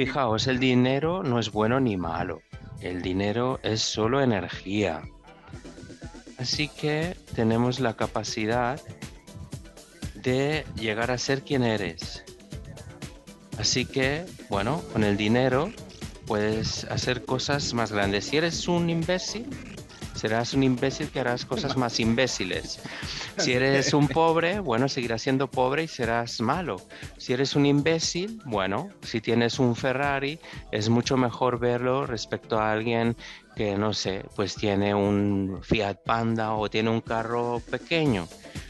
Fijaos, el dinero no es bueno ni malo. El dinero es solo energía. Así que tenemos la capacidad de llegar a ser quien eres. Así que, bueno, con el dinero puedes hacer cosas más grandes. Si eres un imbécil, serás un imbécil que harás cosas más imbéciles. Si eres un pobre, bueno, seguirás siendo pobre y serás malo. Si eres un imbécil, bueno, si tienes un Ferrari, es mucho mejor verlo respecto a alguien que, no sé, pues tiene un Fiat Panda o tiene un carro pequeño.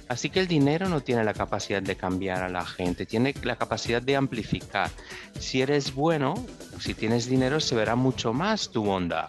Así que el dinero no tiene la capacidad de cambiar a la gente, tiene la capacidad de amplificar. Si eres bueno, si tienes dinero, se verá mucho más tu bondad.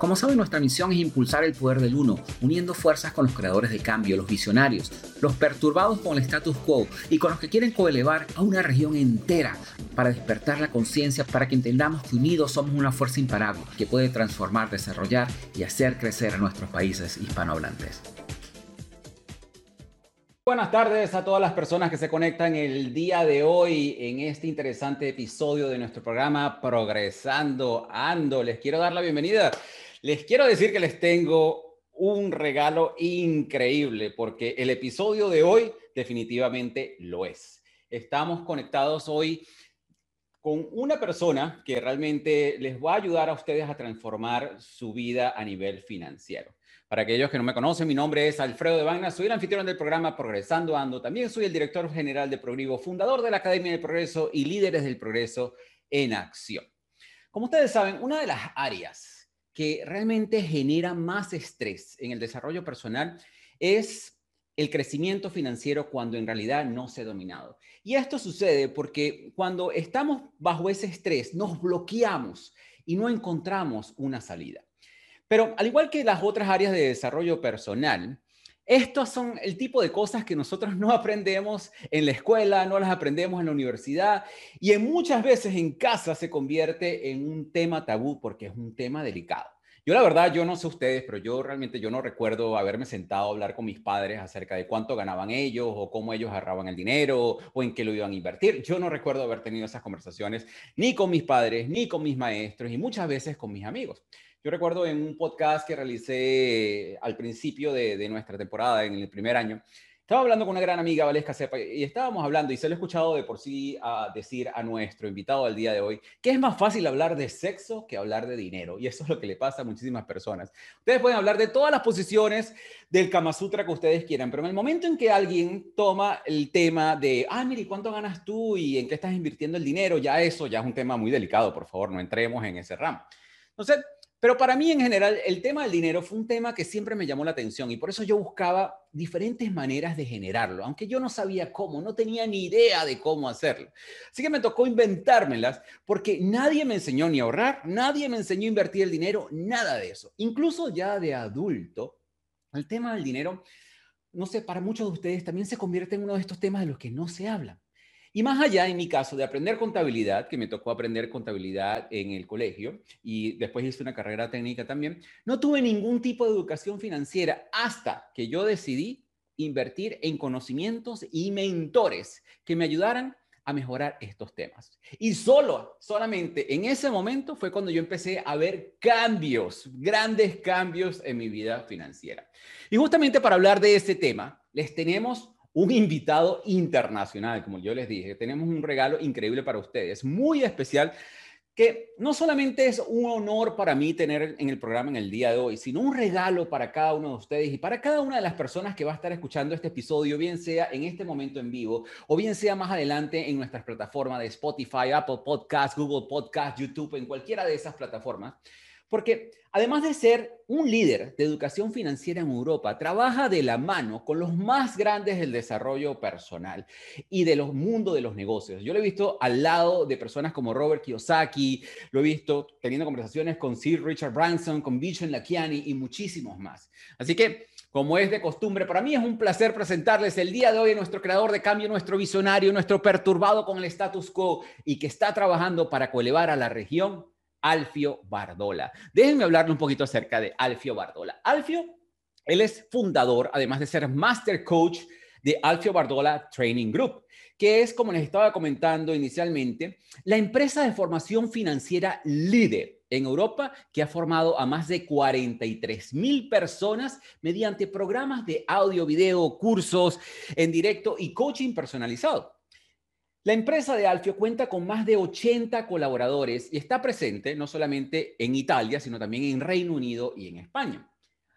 Como saben, nuestra misión es impulsar el poder del uno, uniendo fuerzas con los creadores de cambio, los visionarios, los perturbados con el status quo y con los que quieren coelevar a una región entera para despertar la conciencia para que entendamos que unidos somos una fuerza imparable que puede transformar, desarrollar y hacer crecer a nuestros países hispanohablantes. Buenas tardes a todas las personas que se conectan el día de hoy en este interesante episodio de nuestro programa Progresando Ando. Les quiero dar la bienvenida les quiero decir que les tengo un regalo increíble porque el episodio de hoy definitivamente lo es. Estamos conectados hoy con una persona que realmente les va a ayudar a ustedes a transformar su vida a nivel financiero. Para aquellos que no me conocen, mi nombre es Alfredo de Vagna, soy el anfitrión del programa Progresando Ando, también soy el director general de Progrivo, fundador de la Academia del Progreso y líderes del progreso en acción. Como ustedes saben, una de las áreas que realmente genera más estrés en el desarrollo personal es el crecimiento financiero cuando en realidad no se ha dominado. Y esto sucede porque cuando estamos bajo ese estrés nos bloqueamos y no encontramos una salida. Pero al igual que las otras áreas de desarrollo personal, estos son el tipo de cosas que nosotros no aprendemos en la escuela, no las aprendemos en la universidad y muchas veces en casa se convierte en un tema tabú porque es un tema delicado. Yo la verdad, yo no sé ustedes, pero yo realmente yo no recuerdo haberme sentado a hablar con mis padres acerca de cuánto ganaban ellos o cómo ellos agarraban el dinero o en qué lo iban a invertir. Yo no recuerdo haber tenido esas conversaciones ni con mis padres, ni con mis maestros y muchas veces con mis amigos. Yo recuerdo en un podcast que realicé al principio de, nuestra temporada, en el primer año, estaba hablando con una gran amiga, Valesca Cepa, y estábamos hablando, y se lo he escuchado de por sí a decir a nuestro invitado al día de hoy, que es más fácil hablar de sexo que hablar de dinero. Y eso es lo que le pasa a muchísimas personas. Ustedes pueden hablar de todas las posiciones del Kama Sutra que ustedes quieran, pero en el momento en que alguien toma el tema de, ah, mire, ¿cuánto ganas tú y en qué estás invirtiendo el dinero? Ya eso ya es un tema muy delicado, por favor, no entremos en ese ramo. Entonces, pero para mí en general el tema del dinero fue un tema que siempre me llamó la atención y por eso yo buscaba diferentes maneras de generarlo, aunque yo no sabía cómo, no tenía ni idea de cómo hacerlo. Así que me tocó inventármelas porque nadie me enseñó ni a ahorrar, nadie me enseñó a invertir el dinero, nada de eso. Incluso ya de adulto, el tema del dinero, no sé, para muchos de ustedes también se convierte en uno de estos temas de los que no se habla. Y más allá, en mi caso, de aprender contabilidad, que me tocó aprender contabilidad en el colegio y después hice una carrera técnica también, no tuve ningún tipo de educación financiera hasta que yo decidí invertir en conocimientos y mentores que me ayudaran a mejorar estos temas. Y solo, solamente en ese momento fue cuando yo empecé a ver cambios, grandes cambios en mi vida financiera. Y justamente para hablar de ese tema, les tenemos un invitado internacional, como yo les dije. Tenemos un regalo increíble para ustedes, muy especial, que no solamente es un honor para mí tener en el programa en el día de hoy, sino un regalo para cada uno de ustedes y para cada una de las personas que va a estar escuchando este episodio, bien sea en este momento en vivo o bien sea más adelante en nuestras plataformas de Spotify, Apple Podcast, Google Podcast, YouTube, en cualquiera de esas plataformas Porque además de ser un líder de educación financiera en Europa, trabaja de la mano con los más grandes del desarrollo personal y de los mundos de los negocios. Yo lo he visto al lado de personas como Robert Kiyosaki, lo he visto teniendo conversaciones con Sir Richard Branson, con Vishen Lakiani y muchísimos más. Así que como es de costumbre, para mí es un placer presentarles el día de hoy a nuestro creador de cambio, nuestro visionario, nuestro perturbado con el status quo y que está trabajando para coelevar a la región Alfio Bardola. Déjenme hablarle un poquito acerca de Alfio Bardola. Alfio, él es fundador, además de ser Master Coach de Alfio Bardola Training Group, que es, como les estaba comentando inicialmente, la empresa de formación financiera líder en Europa que ha formado a más de 43 mil personas mediante programas de audio, video, cursos en directo y coaching personalizado. La empresa de Alfio cuenta con más de 80 colaboradores y está presente no solamente en Italia, sino también en Reino Unido y en España.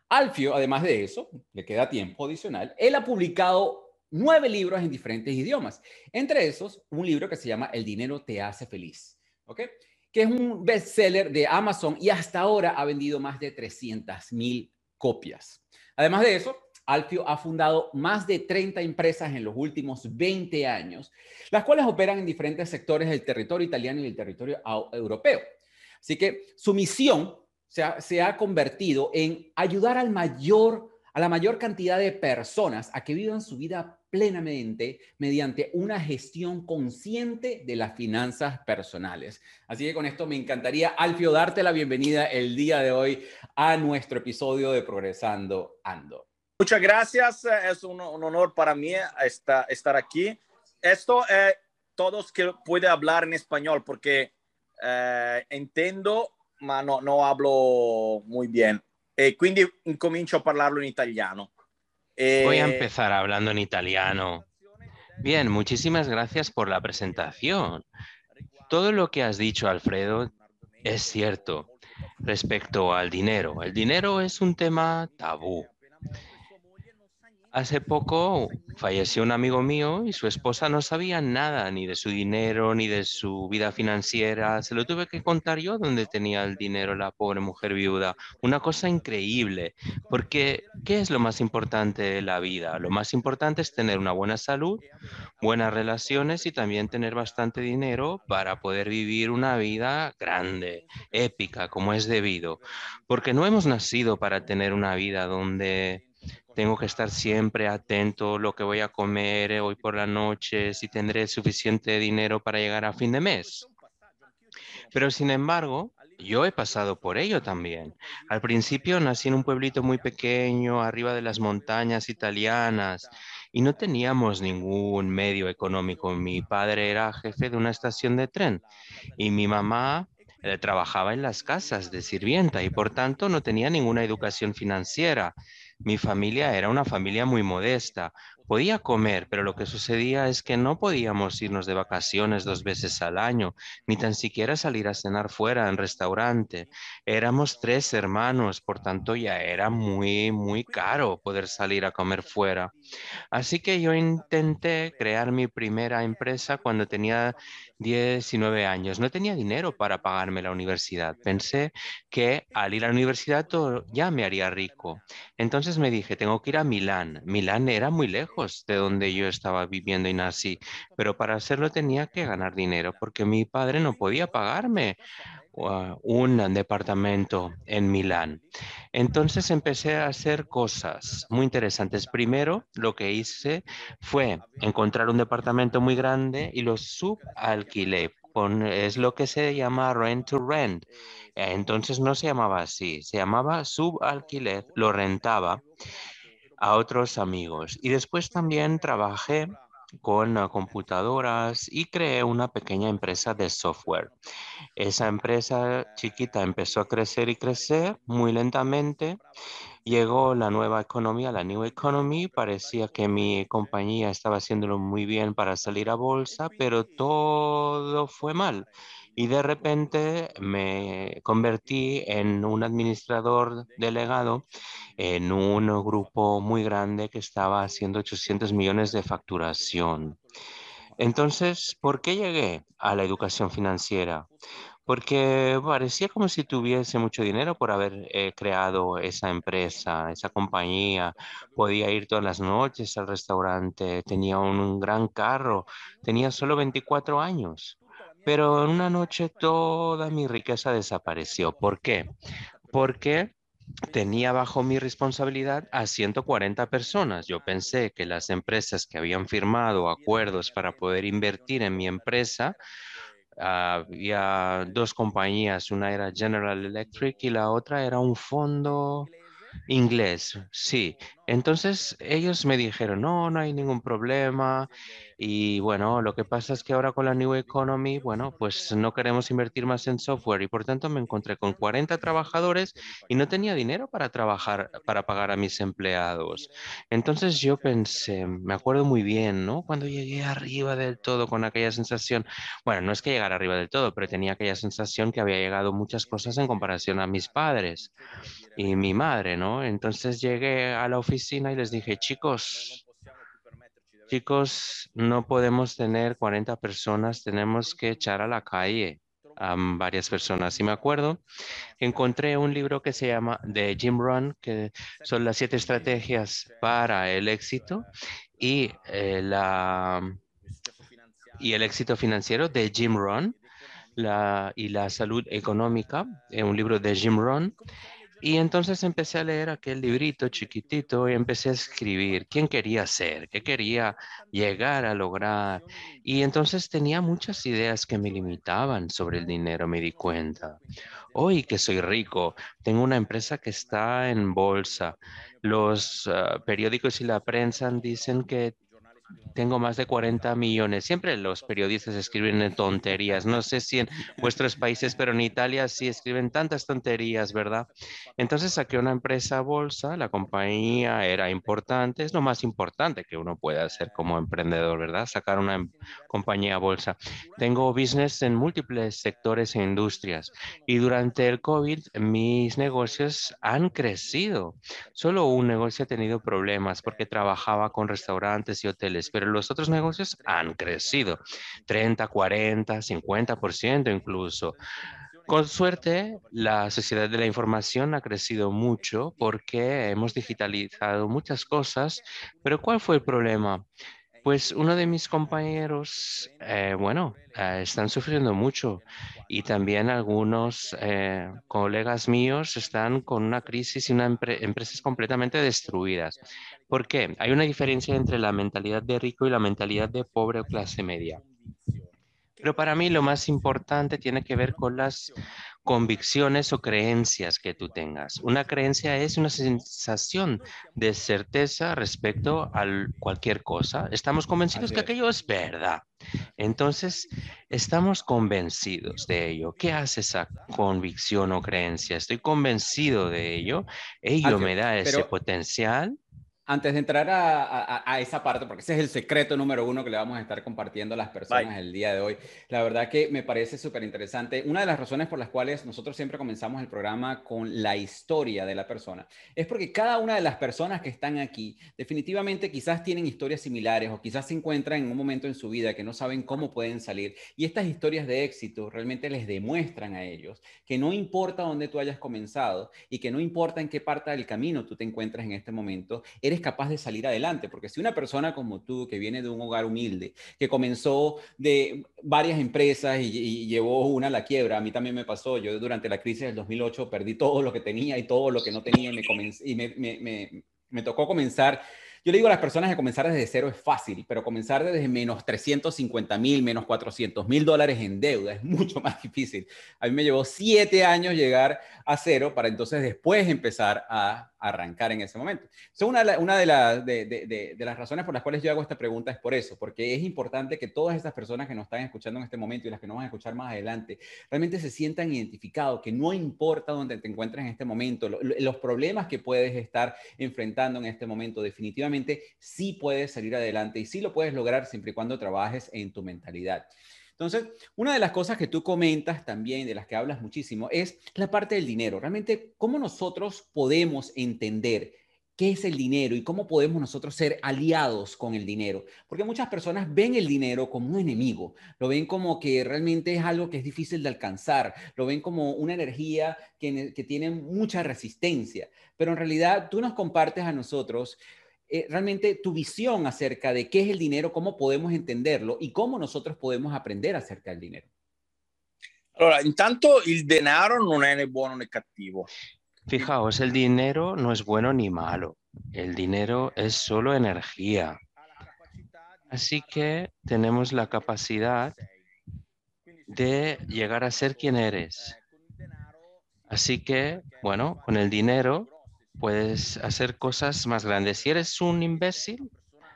Alfio, además de eso, le queda tiempo adicional, él ha publicado nueve libros en diferentes idiomas. Entre esos, un libro que se llama El dinero te hace feliz, ¿ok? Que es un bestseller de Amazon y hasta ahora ha vendido más de 300 mil copias. Además de eso, Alfio ha fundado más de 30 empresas en los últimos 20 años, las cuales operan en diferentes sectores del territorio italiano y del territorio europeo. Así que su misión se ha, convertido en ayudar a la mayor cantidad de personas a que vivan su vida plenamente mediante una gestión consciente de las finanzas personales. Así que con esto me encantaría, Alfio, darte la bienvenida el día de hoy a nuestro episodio de Progresando Ando. Muchas gracias, es un, honor para mí estar, aquí. Esto, eh, todos que puede hablar en español porque eh, entiendo, ma no, hablo muy bien. E quindi incomincio a parlarlo en italiano. Voy a empezar hablando en italiano. Bien, muchísimas gracias por la presentación. Todo lo que has dicho, Alfredo, es cierto respecto al dinero. El dinero es un tema tabú. Hace poco falleció un amigo mío y su esposa no sabía nada ni de su dinero ni de su vida financiera. Se lo tuve que contar yo dónde tenía el dinero la pobre mujer viuda. Una cosa increíble, porque ¿qué es lo más importante de la vida? Lo más importante es tener una buena salud, buenas relaciones y también tener bastante dinero para poder vivir una vida grande, épica, como es debido. Porque no hemos nacido para tener una vida donde tengo que estar siempre atento lo que voy a comer eh, hoy por la noche, si tendré suficiente dinero para llegar a fin de mes. Pero sin embargo, yo he pasado por ello también. Al principio nací en un pueblito muy pequeño, arriba de las montañas italianas, y no teníamos ningún medio económico. Mi padre era jefe de una estación de tren y mi mamá eh, trabajaba en las casas de sirvienta y por tanto no tenía ninguna educación financiera. Mi familia era una familia muy modesta. Podía comer, pero lo que sucedía es que no podíamos irnos de vacaciones dos veces al año, ni tan siquiera salir a cenar fuera en restaurante. Éramos tres hermanos, por tanto ya era muy, muy caro poder salir a comer fuera. Así que yo intenté crear mi primera empresa cuando tenía 19 años. No tenía dinero para pagarme la universidad. Pensé que al ir a la universidad ya me haría rico. Entonces me dije, tengo que ir a Milán. Milán era muy lejos de donde yo estaba viviendo y nací, pero para hacerlo tenía que ganar dinero porque mi padre no podía pagarme un departamento en Milán. Entonces empecé a hacer cosas muy interesantes. Primero, lo que hice fue encontrar un departamento muy grande y lo subalquilé. es lo que se llama rent to rent. Entonces no se llamaba así, se llamaba subalquiler, lo rentaba a otros amigos. Y después también trabajé con ah, computadoras y creé una pequeña empresa de software. Esa empresa chiquita empezó a crecer y crecer muy lentamente. Llegó la nueva economía, la New Economy. Parecía que mi compañía estaba haciéndolo muy bien para salir a bolsa, pero todo fue mal y de repente me convertí en un administrador delegado en un grupo muy grande que estaba haciendo 800 millones de facturación. Entonces, ¿por qué llegué a la educación financiera? porque parecía como si tuviese mucho dinero por haber eh, creado esa empresa, esa compañía. Podía ir todas las noches al restaurante, tenía un, gran carro, tenía solo 24 años. Pero en una noche toda mi riqueza desapareció. ¿Por qué? Porque tenía bajo mi responsabilidad a 140 personas. Yo pensé que las empresas que habían firmado acuerdos para poder invertir en mi empresa, había dos compañías, una era General Electric y la otra era un fondo inglés, sí. Entonces ellos me dijeron, no, no hay ningún problema, y bueno, lo que pasa es que ahora con la New Economy, bueno, pues no queremos invertir más en software y por tanto me encontré con 40 trabajadores y no tenía dinero para trabajar, para pagar a mis empleados. Entonces yo pensé, me acuerdo muy bien, ¿no? Cuando llegué arriba del todo con aquella sensación, bueno, no es que llegara arriba del todo, pero tenía aquella sensación que había llegado muchas cosas en comparación a mis padres y mi madre, ¿no? Entonces llegué a la oficina y les dije, chicos, chicos, no podemos tener 40 personas, tenemos que echar a la calle a varias personas. Y me acuerdo encontré un libro que se llama de Jim Rohn, que son las siete estrategias para el éxito y, eh, la, y el éxito financiero de Jim Rohn la, y la salud económica, eh, un libro de Jim Rohn. Y entonces empecé a leer aquel librito chiquitito y empecé a escribir quién quería ser, qué quería llegar a lograr. Y entonces tenía muchas ideas que me limitaban sobre el dinero, me di cuenta. Hoy que soy rico, tengo una empresa que está en bolsa. Los ah, periódicos y la prensa dicen que tengo más de 40 millones. Siempre los periodistas escriben tonterías. No sé si en vuestros países, pero en Italia sí escriben tantas tonterías, ¿verdad? Entonces saqué una empresa bolsa, la compañía era importante, es lo más importante que uno puede hacer como emprendedor, ¿verdad? Sacar una em, compañía bolsa. Tengo business en múltiples sectores e industrias y durante el COVID mis negocios han crecido. Solo un negocio ha tenido problemas porque trabajaba con restaurantes y hoteles, pero los otros negocios han crecido 30, 40, 50% incluso. Con suerte, la sociedad de la información ha crecido mucho porque hemos digitalizado muchas cosas, pero ¿cuál fue el problema? Pues uno de mis compañeros, eh, bueno, eh, están sufriendo mucho y también algunos eh, colegas míos están con una crisis y una empresas completamente destruidas. ¿Por qué? Hay una diferencia entre la mentalidad de rico y la mentalidad de pobre o clase media. Pero para mí lo más importante tiene que ver con las convicciones o creencias que tú tengas. Una creencia es una sensación de certeza respecto a cualquier cosa. Estamos convencidos que aquello es verdad. Entonces, estamos convencidos de ello. ¿Qué hace esa convicción o creencia? Estoy convencido de ello. Ello me da ese potencial antes de entrar a, esa parte, porque ese es el secreto número uno que le vamos a estar compartiendo a las personas el día de hoy, la verdad que me parece súper interesante. Una de las razones por las cuales nosotros siempre comenzamos el programa con la historia de la persona es porque cada una de las personas que están aquí definitivamente quizás tienen historias similares o quizás se encuentran en un momento en su vida que no saben cómo pueden salir. Y estas historias de éxito realmente les demuestran a ellos que no importa dónde tú hayas comenzado y que no importa en qué parte del camino tú te encuentres en este momento, eres capaz de salir adelante. Porque si una persona como tú, que viene de un hogar humilde, que comenzó de varias empresas y, llevó una a la quiebra, a mí también me pasó, yo durante la crisis del 2008 perdí todo lo que tenía y todo lo que no tenía y me, y me, me, me tocó comenzar yo le digo a las personas que comenzar desde cero es fácil, pero comenzar desde menos 350 mil, menos 400 mil dólares en deuda es mucho más difícil. A mí me llevó siete años llegar a cero para entonces después empezar a arrancar en ese momento. So, una, una de, de, de, las razones por las cuales yo hago esta pregunta es por eso, porque es importante que todas estas personas que nos están escuchando en este momento y las que nos van a escuchar más adelante, realmente se sientan identificados, que no importa dónde te encuentres en este momento, los problemas que puedes estar enfrentando en este momento, definitivamente sí puedes salir adelante y sí lo puedes lograr siempre y cuando trabajes en tu mentalidad. Entonces, una de las cosas que tú comentas también, de las que hablas muchísimo, es la parte del dinero. Realmente, ¿cómo nosotros podemos entender qué es el dinero y cómo podemos nosotros ser aliados con el dinero. Porque muchas personas ven el dinero como un enemigo, lo ven como que realmente es algo que es difícil de alcanzar, lo ven como una energía que, que tiene mucha resistencia. Pero en realidad tú nos compartes a nosotros eh, realmente tu visión acerca de qué es el dinero, cómo podemos entenderlo y cómo nosotros podemos aprender acerca del dinero. Allora, intanto il denaro non è né buono né cattivo. Fijaos, el dinero no es bueno ni malo. El dinero es solo energía. Así que tenemos la capacidad de llegar a ser quien eres. Así que, bueno, con el dinero puedes hacer cosas más grandes. Si eres un imbécil,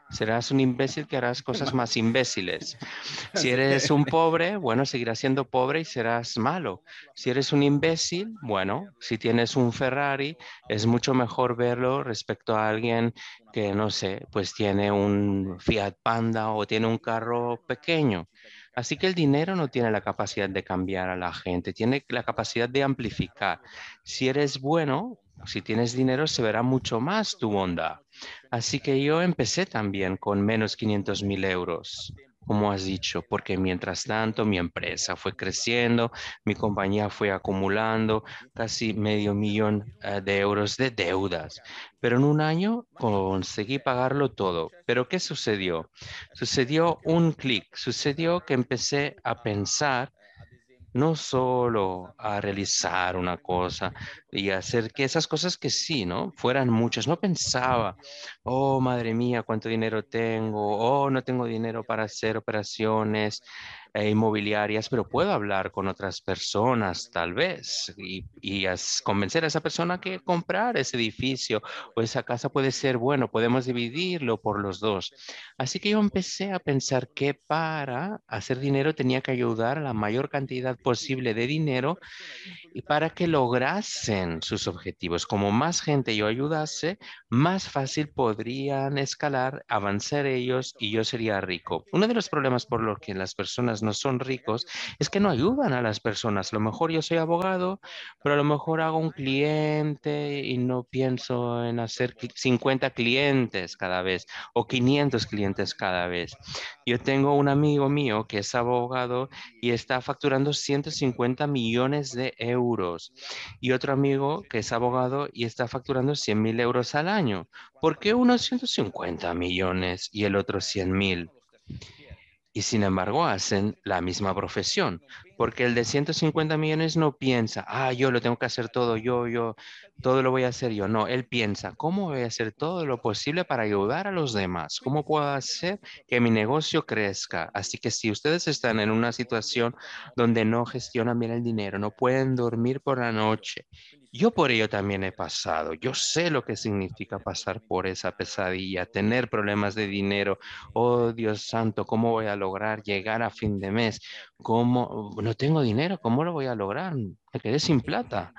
serás un imbécil que harás cosas más imbéciles. Si eres un pobre, bueno, seguirás siendo pobre y serás malo. Si eres un imbécil, bueno, si tienes un Ferrari, es mucho mejor verlo respecto a alguien que, no sé, pues tiene un Fiat Panda o tiene un carro pequeño. Así que el dinero no tiene la capacidad de cambiar a la gente, tiene la capacidad de amplificar. Si eres bueno, si tienes dinero, se verá mucho más tu bondad. Así que yo empecé también con menos 500 mil euros, como has dicho, porque mientras tanto mi empresa fue creciendo, mi compañía fue acumulando casi medio millón eh, de euros de deudas. Pero en un año conseguí pagarlo todo. Pero ¿qué sucedió? Sucedió un clic, sucedió que empecé a pensar no solo a realizar una cosa y hacer que esas cosas que sí, ¿no? Fueran muchas. No pensaba, oh, madre mía, cuánto dinero tengo, oh, no tengo dinero para hacer operaciones e inmobiliarias, pero puedo hablar con otras personas tal vez y, y convencer a esa persona que comprar ese edificio o esa casa puede ser bueno, podemos dividirlo por los dos. Así que yo empecé a pensar que para hacer dinero tenía que ayudar a la mayor cantidad posible de dinero y para que lograsen sus objetivos. Como más gente yo ayudase, más fácil podrían escalar, avanzar ellos y yo sería rico. Uno de los problemas por los que las personas no son ricos es que no ayudan a las personas. A lo mejor yo soy abogado, pero a lo mejor hago un cliente y no pienso en hacer 50 clientes cada vez o 500 clientes cada vez. Yo tengo un amigo mío que es abogado y está facturando 150 millones de euros y otro amigo que es abogado y está facturando 100 mil euros al año. ¿Por qué uno 150 millones y el otro 100 mil? Y sin embargo hacen la misma profesión, porque el de 150 millones no piensa, ah, yo lo tengo que hacer todo, yo, yo, todo lo voy a hacer yo. No, él piensa, ¿cómo voy a hacer todo lo posible para ayudar a los demás? ¿Cómo puedo hacer que mi negocio crezca? Así que si ustedes están en una situación donde no gestionan bien el dinero, no pueden dormir por la noche yo por ello también he pasado. Yo sé lo que significa pasar por esa pesadilla, tener problemas de dinero. Oh, Dios santo, ¿cómo voy a lograr llegar a fin de mes? ¿Cómo? No tengo dinero, ¿cómo lo voy a lograr? Me quedé sin plata.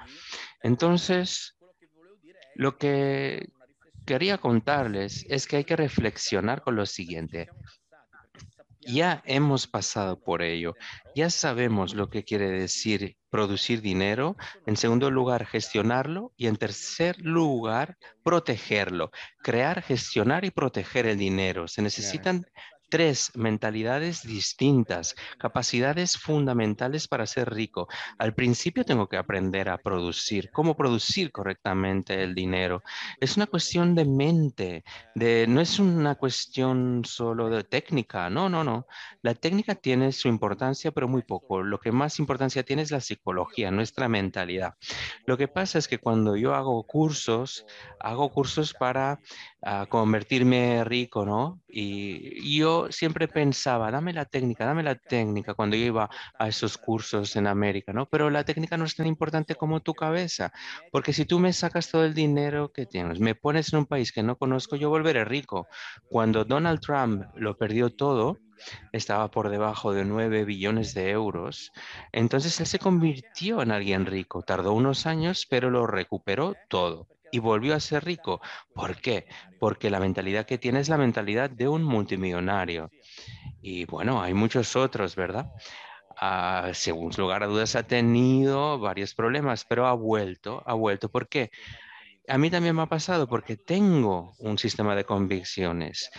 Entonces, lo que quería contarles es que hay que reflexionar con lo siguiente. Ya hemos pasado por ello, ya sabemos lo que quiere decir producir dinero, en segundo lugar gestionarlo y en tercer lugar protegerlo. Crear, gestionar y proteger el dinero. Se necesitan tres mentalidades distintas, capacidades fundamentales para ser rico. Al principio tengo que aprender a producir, cómo producir correctamente el dinero. Es una cuestión de mente, de, no es una cuestión solo de técnica, no, no, no. La técnica tiene su importancia, pero muy poco. Lo que más importancia tiene es la psicología, nuestra mentalidad. Lo que pasa es que cuando yo hago cursos, hago cursos para ah, convertirme rico, ¿no? Y yo siempre pensaba, dame la técnica, dame la técnica cuando yo iba a esos cursos en América, ¿no? Pero la técnica no es tan importante como tu cabeza, porque si tú me sacas todo el dinero que tienes, me pones en un país que no conozco, yo volveré rico. Cuando Donald Trump lo perdió todo, estaba por debajo de 9 billones de euros. Entonces él se convirtió en alguien rico. Tardó unos años, pero lo recuperó todo y volvió a ser rico. ¿Por qué? Porque la mentalidad que tiene es la mentalidad de un multimillonario. Y bueno, hay muchos otros, ¿verdad? Ah, según lugar a dudas ha tenido varios problemas, pero ha vuelto, ha vuelto. ¿Por qué? a mí también me ha pasado porque tengo un sistema de convicciones.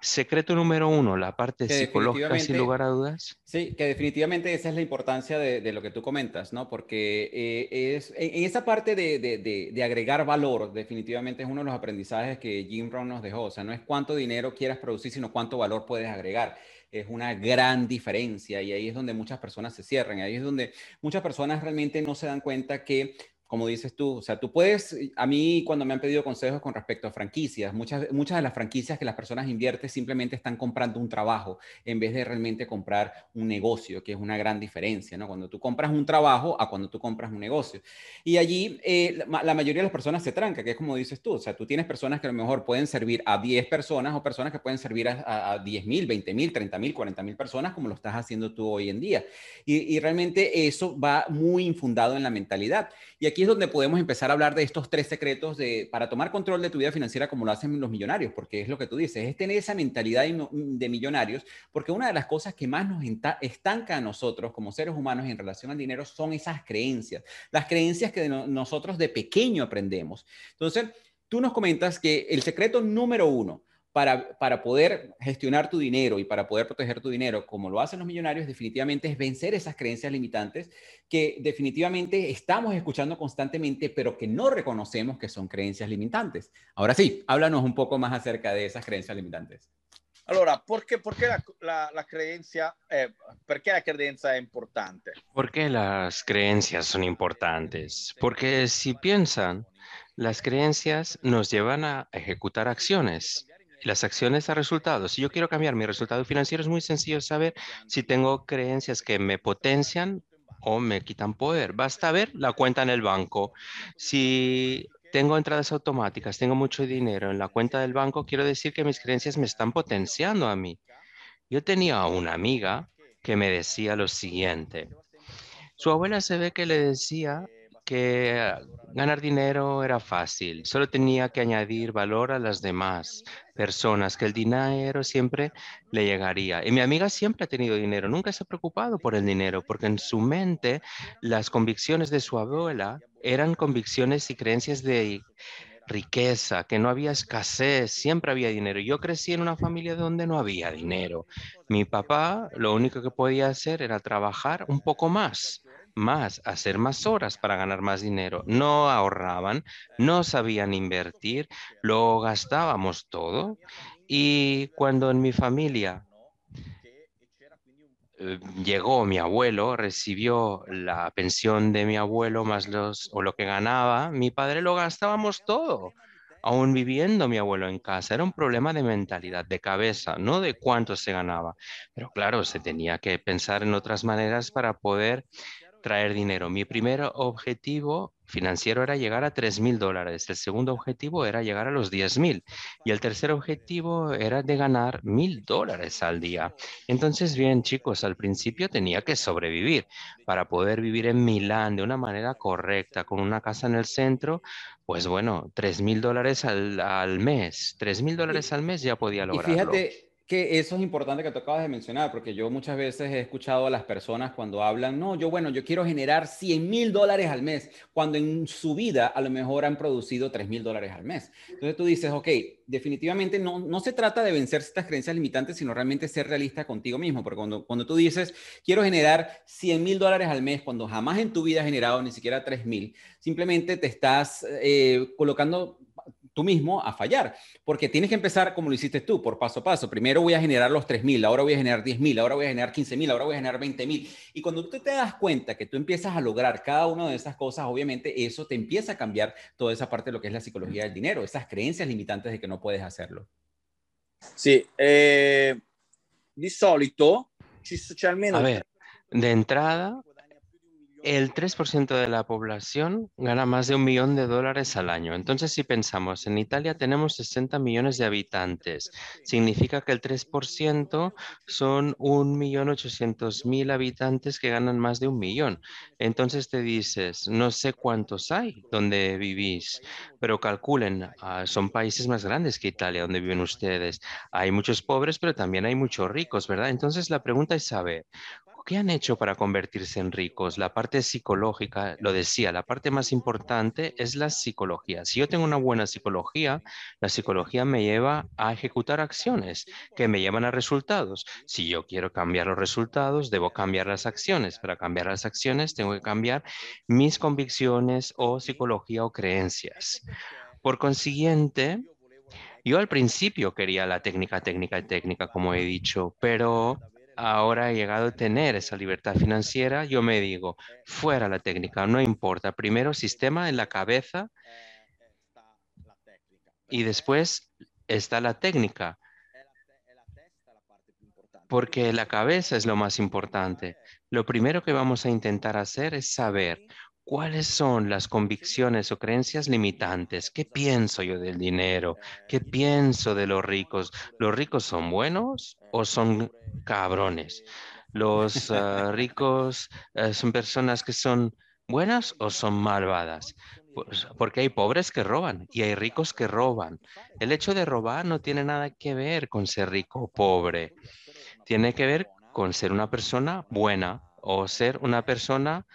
Secreto número uno, la parte psicológica, sin lugar a dudas. Sí, que definitivamente esa es la importancia de, lo que tú comentas, ¿no? Porque eh, es, en esa parte de, de, agregar valor, definitivamente es uno de los aprendizajes que Jim Brown nos dejó. O sea, no es cuánto dinero quieras producir, sino cuánto valor puedes agregar es una gran diferencia y ahí es donde muchas personas se cierran, ahí es donde muchas personas realmente no se dan cuenta que como dices tú, o sea, tú puedes, a mí cuando me han pedido consejos con respecto a franquicias, muchas, muchas de las franquicias que las personas invierten simplemente están comprando un trabajo en vez de realmente comprar un negocio, que es una gran diferencia, ¿no? Cuando tú compras un trabajo a cuando tú compras un negocio. Y allí eh, la, mayoría de las personas se tranca, que es como dices tú, o sea, tú tienes personas que a lo mejor pueden servir a 10 personas o personas que pueden servir a, a 10 mil, 20 mil, 30 mil, 40 mil personas como lo estás haciendo tú hoy en día. Y, y realmente eso va muy infundado en la mentalidad. Y aquí es donde podemos empezar a hablar de estos tres secretos de, para tomar control de tu vida financiera como lo hacen los millonarios, porque es lo que tú dices, es tener esa mentalidad de millonarios, porque una de las cosas que más nos estanca a nosotros como seres humanos en relación al dinero son esas creencias, las creencias que nosotros de pequeño aprendemos. Entonces, tú nos comentas que el secreto número uno, para, para, poder gestionar tu dinero y para poder proteger tu dinero, como lo hacen los millonarios, definitivamente es vencer esas creencias limitantes que definitivamente estamos escuchando constantemente, pero que no reconocemos que son creencias limitantes. Ahora sí, háblanos un poco más acerca de esas creencias limitantes. Allora, ¿por qué, por qué la, la, la, creencia, eh, ¿por qué la creencia es importante? ¿Por qué las creencias son importantes? Porque si piensan, las creencias nos llevan a ejecutar acciones las acciones a resultados. Si yo quiero cambiar mi resultado financiero, es muy sencillo saber si tengo creencias que me potencian o me quitan poder. Basta ver la cuenta en el banco. Si tengo entradas automáticas, tengo mucho dinero en la cuenta del banco, quiero decir que mis creencias me están potenciando a mí. Yo tenía una amiga que me decía lo siguiente. Su abuela se ve que le decía que ganar dinero era fácil, solo tenía que añadir valor a las demás personas, que el dinero siempre le llegaría. Y mi amiga siempre ha tenido dinero, nunca se ha preocupado por el dinero, porque en su mente las convicciones de su abuela eran convicciones y creencias de riqueza, que no había escasez, siempre había dinero. Yo crecí en una familia donde no había dinero. Mi papá lo único que podía hacer era trabajar un poco más más, hacer más horas para ganar más dinero. No ahorraban, no sabían invertir, lo gastábamos todo. Y cuando en mi familia eh, llegó mi abuelo, recibió la pensión de mi abuelo más los o lo que ganaba, mi padre lo gastábamos todo. Aún viviendo mi abuelo en casa, era un problema de mentalidad, de cabeza, no de cuánto se ganaba. Pero claro, se tenía que pensar en otras maneras para poder traer dinero. Mi primer objetivo financiero era llegar a 3 mil dólares. El segundo objetivo era llegar a los 10 mil. Y el tercer objetivo era de ganar mil dólares al día. Entonces, bien, chicos, al principio tenía que sobrevivir. Para poder vivir en Milán de una manera correcta, con una casa en el centro, pues bueno, 3 mil dólares al, al mes. 3 mil dólares al mes ya podía lograrlo. Y fíjate, que eso es importante que tú acabas de mencionar, porque yo muchas veces he escuchado a las personas cuando hablan, no, yo bueno, yo quiero generar 100 mil dólares al mes, cuando en su vida a lo mejor han producido 3 mil dólares al mes. Entonces tú dices, ok, definitivamente no, no se trata de vencer estas creencias limitantes, sino realmente ser realista contigo mismo, porque cuando, cuando tú dices, quiero generar 100 mil dólares al mes, cuando jamás en tu vida has generado ni siquiera 3 mil, simplemente te estás eh, colocando tú mismo a fallar, porque tienes que empezar como lo hiciste tú, por paso a paso. Primero voy a generar los 3.000, ahora voy a generar 10.000, ahora voy a generar 15.000, ahora voy a generar 20.000. Y cuando tú te das cuenta que tú empiezas a lograr cada una de esas cosas, obviamente eso te empieza a cambiar toda esa parte de lo que es la psicología del dinero, esas creencias limitantes de que no puedes hacerlo. Sí, eh, de solito, A ver, de entrada, el 3% de la población gana más de un millón de dólares al año. Entonces, si pensamos, en Italia tenemos 60 millones de habitantes. Significa que el 3% son 1.800.000 habitantes que ganan más de un millón. Entonces te dices, no sé cuántos hay donde vivís, pero calculen, ah, son países más grandes que Italia donde viven ustedes. Hay muchos pobres, pero también hay muchos ricos, ¿verdad? Entonces la pregunta es saber, ¿qué han hecho para convertirse en ricos? La parte psicológica, lo decía, la parte más importante es la psicología. Si yo tengo una buena psicología, la psicología me lleva a ejecutar acciones que me llevan a resultados. Si yo quiero cambiar los resultados, debo cambiar las acciones. Para cambiar las acciones, tengo que cambiar mis convicciones o psicología o creencias. Por consiguiente, yo al principio quería la técnica, técnica y técnica, como he dicho, pero ahora he llegado a tener esa libertad financiera, yo me digo, fuera la técnica, no importa. Primero sistema en la cabeza y después está la técnica, porque la cabeza es lo más importante. Lo primero que vamos a intentar hacer es saber ¿Cuáles son las convicciones o creencias limitantes? ¿Qué pienso yo del dinero? ¿Qué pienso de los ricos? ¿Los ricos son buenos o son cabrones? ¿Los ah, ricos eh, son personas que son buenas o son malvadas? Pues, porque hay pobres que roban y hay ricos que roban. El hecho de robar no tiene nada que ver con ser rico o pobre. Tiene que ver con ser una persona buena o ser una persona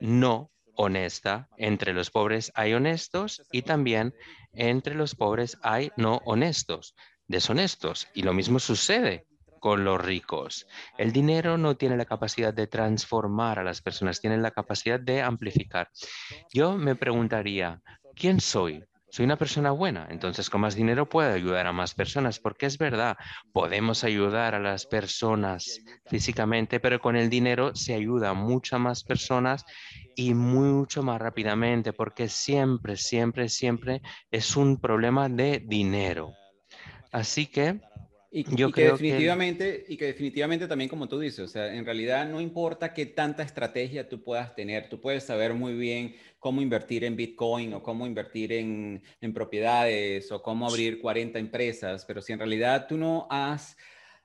no honesta. Entre los pobres hay honestos y también entre los pobres hay no honestos, deshonestos. Y lo mismo sucede con los ricos. El dinero no tiene la capacidad de transformar a las personas, tiene la capacidad de amplificar. Yo me preguntaría, ¿quién soy? Soy una persona buena, entonces con más dinero puedo ayudar a más personas, porque es verdad, podemos ayudar a las personas físicamente, pero con el dinero se ayuda a muchas más personas y mucho más rápidamente, porque siempre, siempre, siempre es un problema de dinero. Así que y, Yo que definitivamente, y que definitivamente también como tú dices, o sea, en realidad no importa qué tanta estrategia tú puedas tener, tú puedes saber muy bien cómo invertir en Bitcoin o cómo invertir en, en propiedades o cómo abrir 40 empresas, pero si en realidad tú no has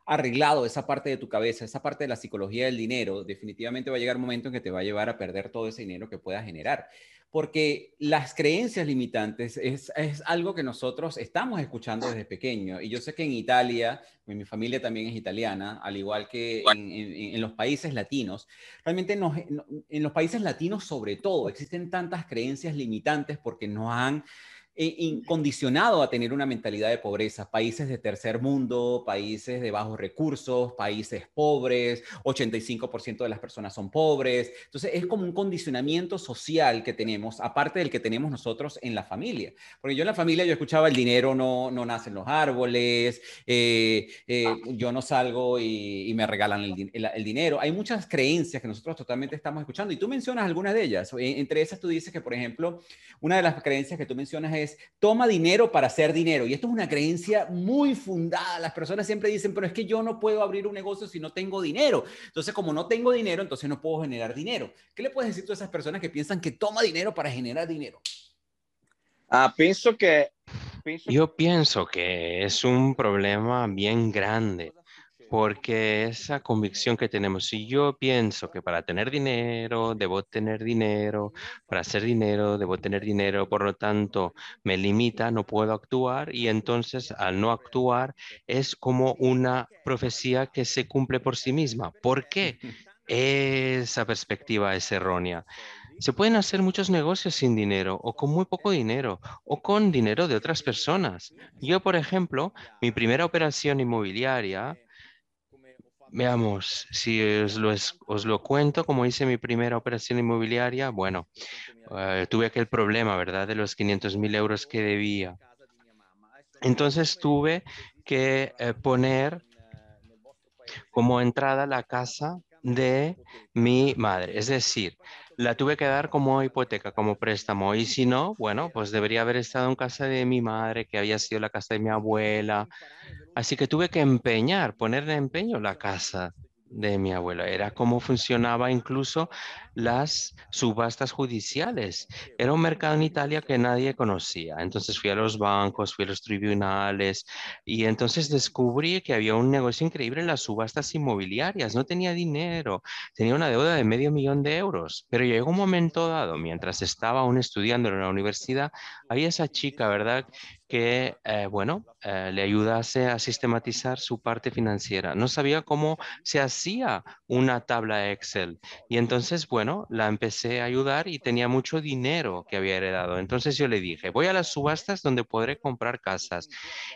arreglado esa parte de tu cabeza, esa parte de la psicología del dinero, definitivamente va a llegar un momento en que te va a llevar a perder todo ese dinero que puedas generar porque las creencias limitantes es, algo que nosotros estamos escuchando desde pequeño. Y yo sé que en Italia, mi familia también es italiana, al igual que en, los países latinos, realmente en los países latinos sobre todo existen tantas creencias limitantes porque no han incondicionado a tener una mentalidad de pobreza. Países de tercer mundo, países de bajos recursos, países pobres, 85% de las personas son pobres. Entonces es como un condicionamiento social que tenemos, aparte del que tenemos nosotros en la familia. Porque yo en la familia yo escuchaba el dinero no, no nace en los árboles, eh, eh, yo no salgo y, me regalan el, el, dinero. Hay muchas creencias que nosotros totalmente estamos escuchando y tú mencionas algunas de ellas. Entre esas tú dices que, por ejemplo, una de las creencias que tú mencionas es toma dinero para hacer dinero. Y esto es una creencia muy fundada. Las personas siempre dicen, pero es que yo no puedo abrir un negocio si no tengo dinero. Entonces, como no tengo dinero, entonces no puedo generar dinero. ¿Qué le puedes decir a esas personas que piensan que toma dinero para generar dinero? Ah, pienso que... Yo pienso que es un problema bien grande porque esa convicción que tenemos, si yo pienso que para tener dinero debo tener dinero, para hacer dinero debo tener dinero, por lo tanto me limita, no puedo actuar y entonces al no actuar es como una profecía que se cumple por sí misma. ¿Por qué? Esa perspectiva es errónea. Se pueden hacer muchos negocios sin dinero o con muy poco dinero o con dinero de otras personas. Yo, por ejemplo, mi primera operación inmobiliaria, Veamos, si os lo, os lo, cuento, como hice mi primera operación inmobiliaria, bueno, eh, tuve aquel problema, ¿verdad? De los 500 mil euros que debía. Entonces tuve que eh, poner como entrada la casa de mi madre. Es decir, la tuve que dar como hipoteca, como préstamo. Y si no, bueno, pues debería haber estado en casa de mi madre, que había sido la casa de mi abuela. Así que tuve que empeñar, poner en empeño la casa de mi abuela. Era cómo funcionaba incluso las subastas judiciales. Era un mercado en Italia que nadie conocía. Entonces fui a los bancos, fui a los tribunales y entonces descubrí que había un negocio increíble en las subastas inmobiliarias. No tenía dinero, tenía una deuda de medio millón de euros. Pero llegó un momento dado, mientras estaba aún estudiando en la universidad, había esa chica, ¿verdad? Que, eh, bueno, eh, le ayudase a sistematizar su parte financiera. No sabía cómo se hacía una tabla Excel. Y entonces, bueno, la empecé a ayudar y tenía mucho dinero que había heredado. Entonces yo le dije, voy a las subastas donde podré comprar casas.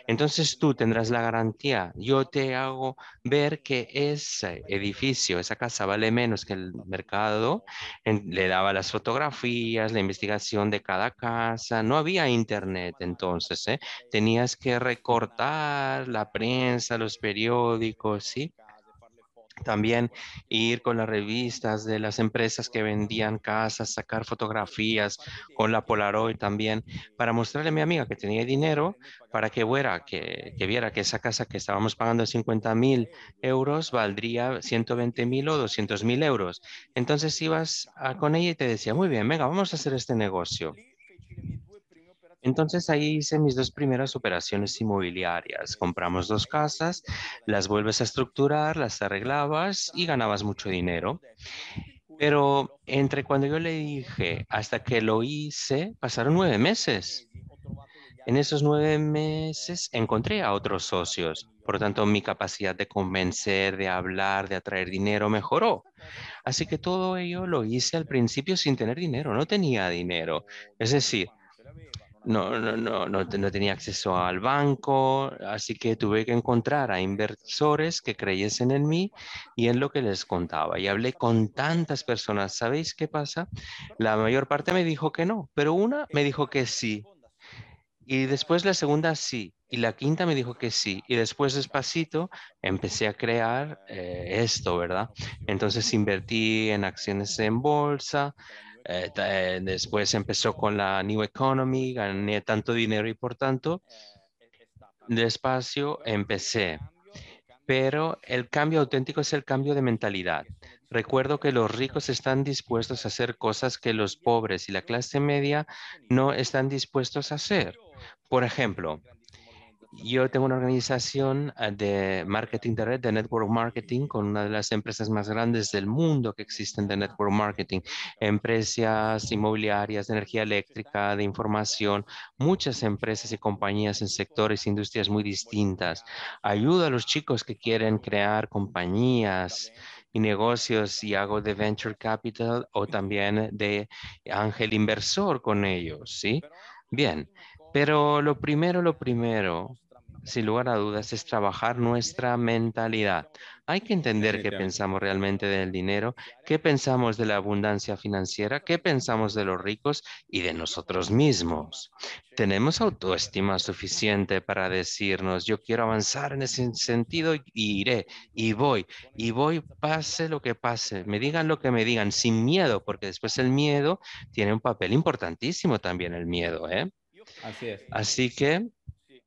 Entonces tú tendrás la garantía. Yo te hago ver que ese edificio, esa casa vale menos que el mercado. le daba las fotografías, la investigación de cada casa. No había internet entonces. ¿Eh? Tenías que recortar la prensa, los periódicos, ¿sí? También ir con las revistas de las empresas que vendían casas, sacar fotografías con la Polaroid también, para mostrarle a mi amiga que tenía dinero, para que, que, viera que esa casa que estábamos pagando 50 mil euros valdría 120 mil o 200 mil euros. Entonces ibas con ella y te decía, muy bien, venga, vamos a hacer este negocio. Entonces ahí hice mis dos primeras operaciones inmobiliarias. Compramos dos casas, las vuelves a estructurar, las arreglabas y ganabas mucho dinero. Pero entre cuando yo le dije hasta que lo hice, pasaron nueve meses. En esos nueve meses encontré a otros socios. Por lo tanto, mi capacidad de convencer, de hablar, de atraer dinero mejoró. Así que todo ello lo hice al principio sin tener dinero. No tenía dinero. Es decir, no, no, no, no, tenía acceso al banco, así que tuve que encontrar a inversores que creyesen en mí y en lo que les contaba. Y hablé con tantas personas. ¿Sabéis qué pasa? La mayor parte me dijo que no, pero una me dijo que sí. Y después la segunda sí. Y la quinta me dijo que sí. Y después despacito empecé a crear eh, esto, ¿verdad? Entonces invertí en acciones en bolsa, eh, eh, después empezó con la New Economy, gané tanto dinero y por tanto, despacio empecé. Pero el cambio auténtico es el cambio de mentalidad. Recuerdo que los ricos están dispuestos a hacer cosas que los pobres y la clase media no están dispuestos a hacer. Por ejemplo, yo tengo una organización ah, de marketing de red, de network marketing, con una de las empresas más grandes del mundo que existen de network marketing. Empresas inmobiliarias, de energía eléctrica, de información, muchas empresas y compañías en sectores e industrias muy distintas. Ayuda a los chicos que quieren crear compañías y negocios y hago de venture capital o también de ángel inversor con ellos, ¿sí? Bien, pero lo primero, lo primero sin lugar a dudas, es trabajar nuestra mentalidad. Hay que entender qué pensamos realmente del dinero, qué pensamos de la abundancia financiera, qué pensamos de los ricos y de nosotros mismos. Tenemos autoestima suficiente para decirnos, yo quiero avanzar en ese sentido y iré, y voy, y voy, pase lo que pase, me digan lo que me digan, sin miedo, porque después el miedo tiene un papel importantísimo también, el miedo, ¿eh? Así es. Así que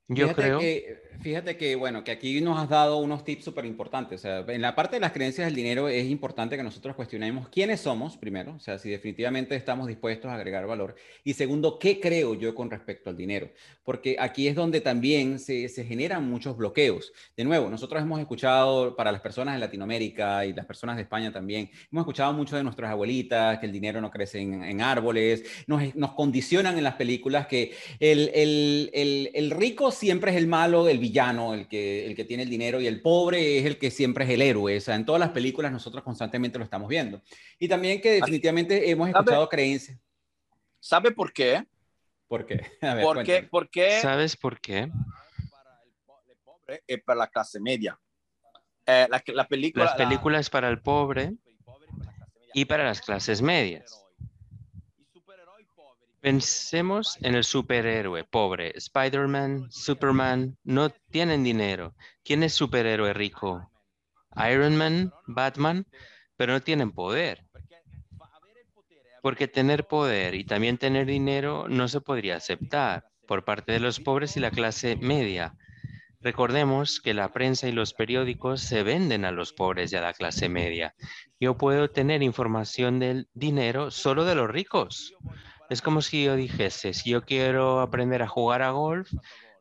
yo creo. Que, fíjate que, bueno, que aquí nos has dado unos tips súper importantes. O sea, en la parte de las creencias del dinero es importante que nosotros cuestionemos quiénes somos, primero, o sea, si definitivamente estamos dispuestos a agregar valor. Y segundo, ¿qué creo yo con respecto al dinero? Porque aquí es donde también se, se generan muchos bloqueos. De nuevo, nosotros hemos escuchado para las personas de Latinoamérica y las personas de España también, hemos escuchado mucho de nuestras abuelitas que el dinero no crece en, árboles, nos, nos, condicionan en las películas que el, el, el, el rico siempre es el malo, el villano, el que, el que tiene el dinero, y el pobre es el que siempre es el héroe. O sea, en todas las películas nosotros constantemente lo estamos viendo. Y también que definitivamente hemos escuchado creencias. ¿Sabe por qué? ¿Por qué? ¿Por qué? ¿Sabes por qué? Para el pobre y para la clase media. Eh, la, película, las películas para el pobre y para las clases medias. Pensemos en el superhéroe pobre. Spider-Man, Superman, no tienen dinero. ¿Quién es superhéroe rico? Iron Man, Batman, pero no tienen poder. Porque tener poder y también tener dinero no se podría aceptar por parte de los pobres y la clase media. Recordemos que la prensa y los periódicos se venden a los pobres y a la clase media. Yo puedo tener información del dinero solo de los ricos. Es como si yo dijese, si yo quiero aprender a jugar a golf,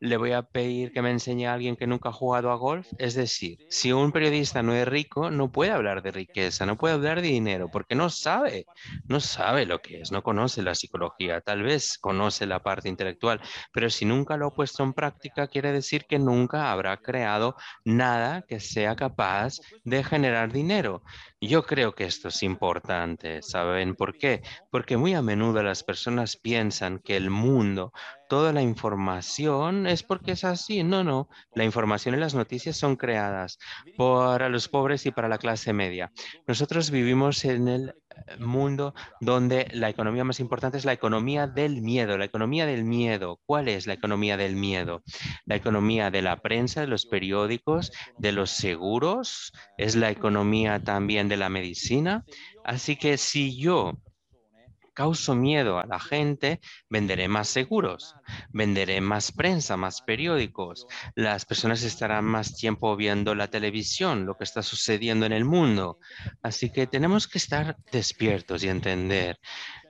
le voy a pedir que me enseñe a alguien que nunca ha jugado a golf. Es decir, si un periodista no es rico, no puede hablar de riqueza, no puede hablar de dinero, porque no sabe, no sabe lo que es, no conoce la psicología, tal vez conoce la parte intelectual, pero si nunca lo ha puesto en práctica, quiere decir que nunca habrá creado nada que sea capaz de generar dinero. Yo creo que esto es importante, ¿saben por qué? Porque muy a menudo las personas piensan que el mundo, toda la información es porque es así. No, no, la información y las noticias son creadas para los pobres y para la clase media. Nosotros vivimos en el mundo donde la economía más importante es la economía del miedo. La economía del miedo. ¿Cuál es la economía del miedo? La economía de la prensa, de los periódicos, de los seguros, es la economía también de la medicina. Así que si yo causo miedo a la gente, venderé más seguros, venderé más prensa, más periódicos. Las personas estarán más tiempo viendo la televisión, lo que está sucediendo en el mundo. Así que tenemos que estar despiertos y entender.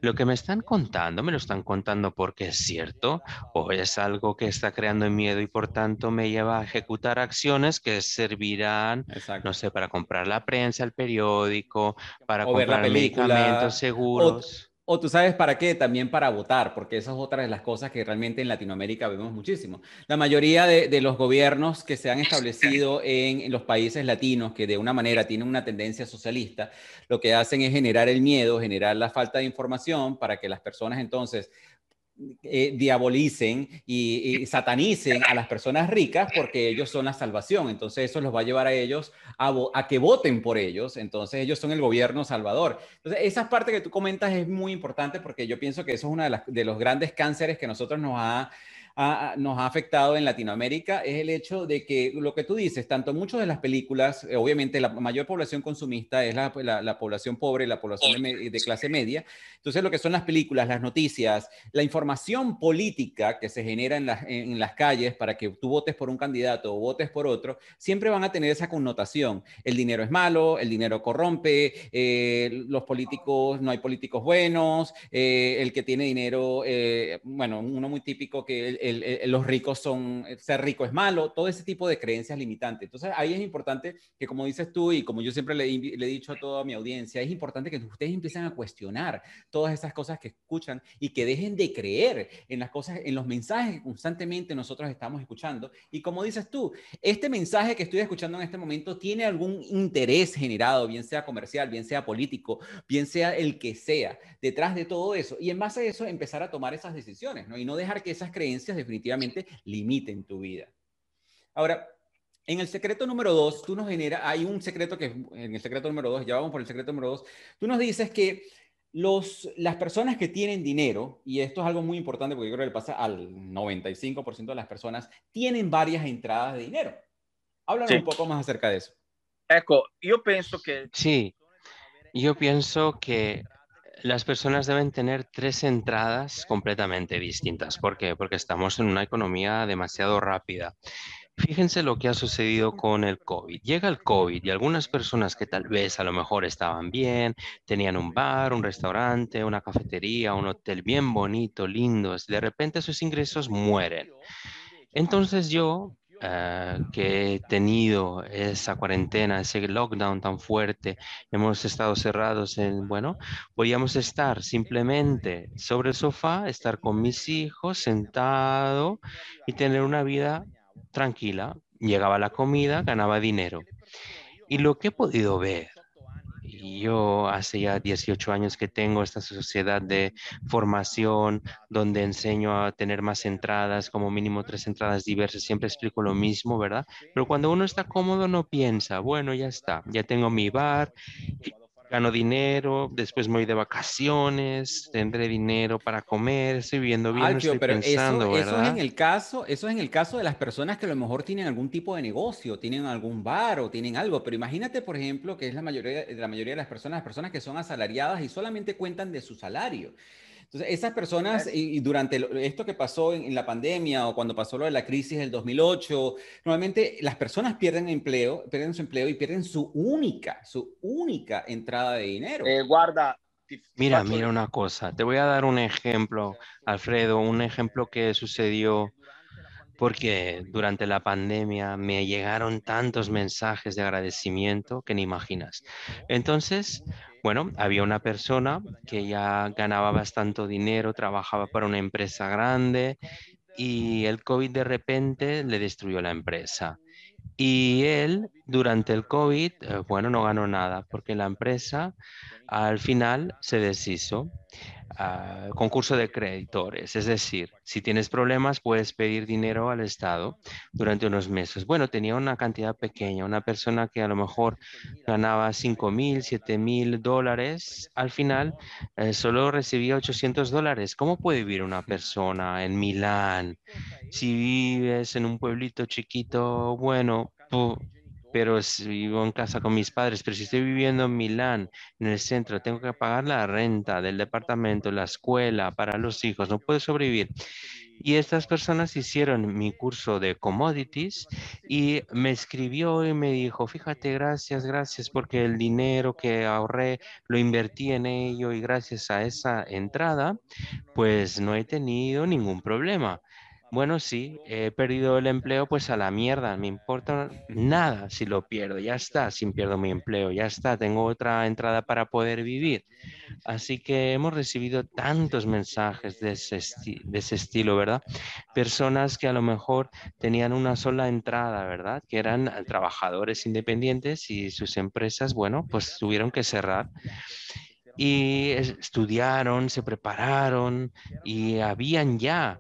Lo que me están contando, me lo están contando porque es cierto o es algo que está creando miedo y por tanto me lleva a ejecutar acciones que servirán, no sé, para comprar la prensa, el periódico, para comprar medicamentos seguros. O tú sabes para qué, también para votar, porque esa es otra de las cosas que realmente en Latinoamérica vemos muchísimo. La mayoría de, los gobiernos que se han establecido en, los países latinos, que de una manera tienen una tendencia socialista, lo que hacen es generar el miedo, generar la falta de información para que las personas entonces eh, diabolicen y, satanicen a las personas ricas porque ellos son la salvación. Entonces eso los va a llevar a ellos a, que voten por ellos. Entonces ellos son el gobierno salvador. Entonces esa parte que tú comentas es muy importante porque yo pienso que eso es uno de, de los grandes cánceres que nosotros nos ha nos ha afectado en Latinoamérica es el hecho de que lo que tú dices, tanto muchas de las películas, eh, obviamente la mayor población consumista es la, población pobre, la población de, clase media. Entonces, lo que son las películas, las noticias, la información política que se genera en, en las calles para que tú votes por un candidato o votes por otro, siempre van a tener esa connotación. El dinero es malo, el dinero corrompe, eh, los políticos, no hay políticos buenos, eh, el que tiene dinero, bueno, uno muy típico que los ricos son, eh, ser rico es malo, todo ese tipo de creencias limitantes. Entonces ahí es importante que como dices tú y como yo siempre le, he dicho a toda mi audiencia, es importante que ustedes empiecen a cuestionar todas esas cosas que escuchan y que dejen de creer en las cosas, en los mensajes que constantemente nosotros estamos escuchando. Y como dices tú, este mensaje que estoy escuchando en este momento tiene algún interés generado, bien sea comercial, bien sea político, bien sea el que sea, detrás de todo eso. Y en base a eso empezar a tomar esas decisiones, ¿no? Y no dejar que esas creencias definitivamente limiten tu vida. Ahora, en el secreto número dos, tú nos genera, hay un secreto que en el secreto número dos, ya vamos por el secreto número dos, tú nos dices que los, las personas que tienen dinero, y esto es algo muy importante porque yo creo que le pasa al 95% de las personas, tienen varias entradas de dinero. Háblanos un poco más acerca de eso. Eco, yo pienso que... Sí, yo pienso que las personas deben tener tres entradas completamente distintas. ¿Por qué? Porque estamos en una economía demasiado rápida. Fíjense lo que ha sucedido con el COVID. Llega el COVID y algunas personas que tal vez a lo mejor estaban bien, tenían un bar, un restaurante, una cafetería, un hotel bien bonito, lindo, de repente sus ingresos mueren. Entonces yo Ah, que he tenido esa cuarentena, ese lockdown tan fuerte, hemos estado cerrados en, bueno, podíamos estar simplemente sobre el sofá, estar con mis hijos, sentado y tener una vida tranquila. Llegaba la comida, ganaba dinero. Y lo que he podido ver yo hace ya 18 años que tengo esta sociedad de formación donde enseño a tener más entradas, como mínimo tres entradas diversas, siempre explico lo mismo, ¿verdad? Pero cuando uno está cómodo no piensa, bueno, ya está, ya tengo mi bar, gano dinero, después me voy de vacaciones, tendré dinero para comer, estoy viviendo bien, estoy pero pensando, eso, es en el caso, eso es en el caso de las personas que a lo mejor tienen algún tipo de negocio, tienen algún bar o tienen algo, pero imagínate, por ejemplo, que es la mayoría, la mayoría de las personas, las personas que son asalariadas y solamente cuentan de su salario. Entonces, esas personas, y, durante esto que pasó en, la pandemia o cuando pasó lo de la crisis del 2008, normalmente las personas pierden empleo, pierden su empleo y pierden su única, su única entrada de dinero. Eh, guarda. Mira, mira una cosa. Te voy a dar un ejemplo, Alfredo, un ejemplo que sucedió porque durante la pandemia me llegaron tantos mensajes de agradecimiento que ni imaginas. Entonces, bueno, había una persona que ya ganaba bastante dinero, trabajaba para una empresa grande y el COVID de repente le destruyó la empresa. Y él, durante el COVID, eh, bueno, no ganó nada porque la empresa al final se deshizo. Ah, concurso de creditores, es decir, si tienes problemas puedes pedir dinero al Estado durante unos meses. Bueno, tenía una cantidad pequeña, una persona que a lo mejor ganaba 5 mil, 7 mil dólares, al final eh, solo recibía 800 dólares. ¿Cómo puede vivir una persona en Milán? Si vives en un pueblito chiquito, bueno, pero si vivo en casa con mis padres, pero si estoy viviendo en Milán, en el centro, tengo que pagar la renta del departamento, la escuela para los hijos, no puedo sobrevivir. Y estas personas hicieron mi curso de commodities y me escribió y me dijo, fíjate, gracias, gracias, porque el dinero que ahorré lo invertí en ello y gracias a esa entrada, pues no he tenido ningún problema. Bueno, sí, he perdido el empleo, pues a la mierda, me importa nada si lo pierdo, ya está, si pierdo mi empleo, ya está, tengo otra entrada para poder vivir. Así que hemos recibido tantos mensajes de ese, de ese estilo, ¿verdad? Personas que a lo mejor tenían una sola entrada, ¿verdad? Que eran trabajadores independientes y sus empresas, bueno, pues tuvieron que cerrar y estudiaron, se prepararon y habían ya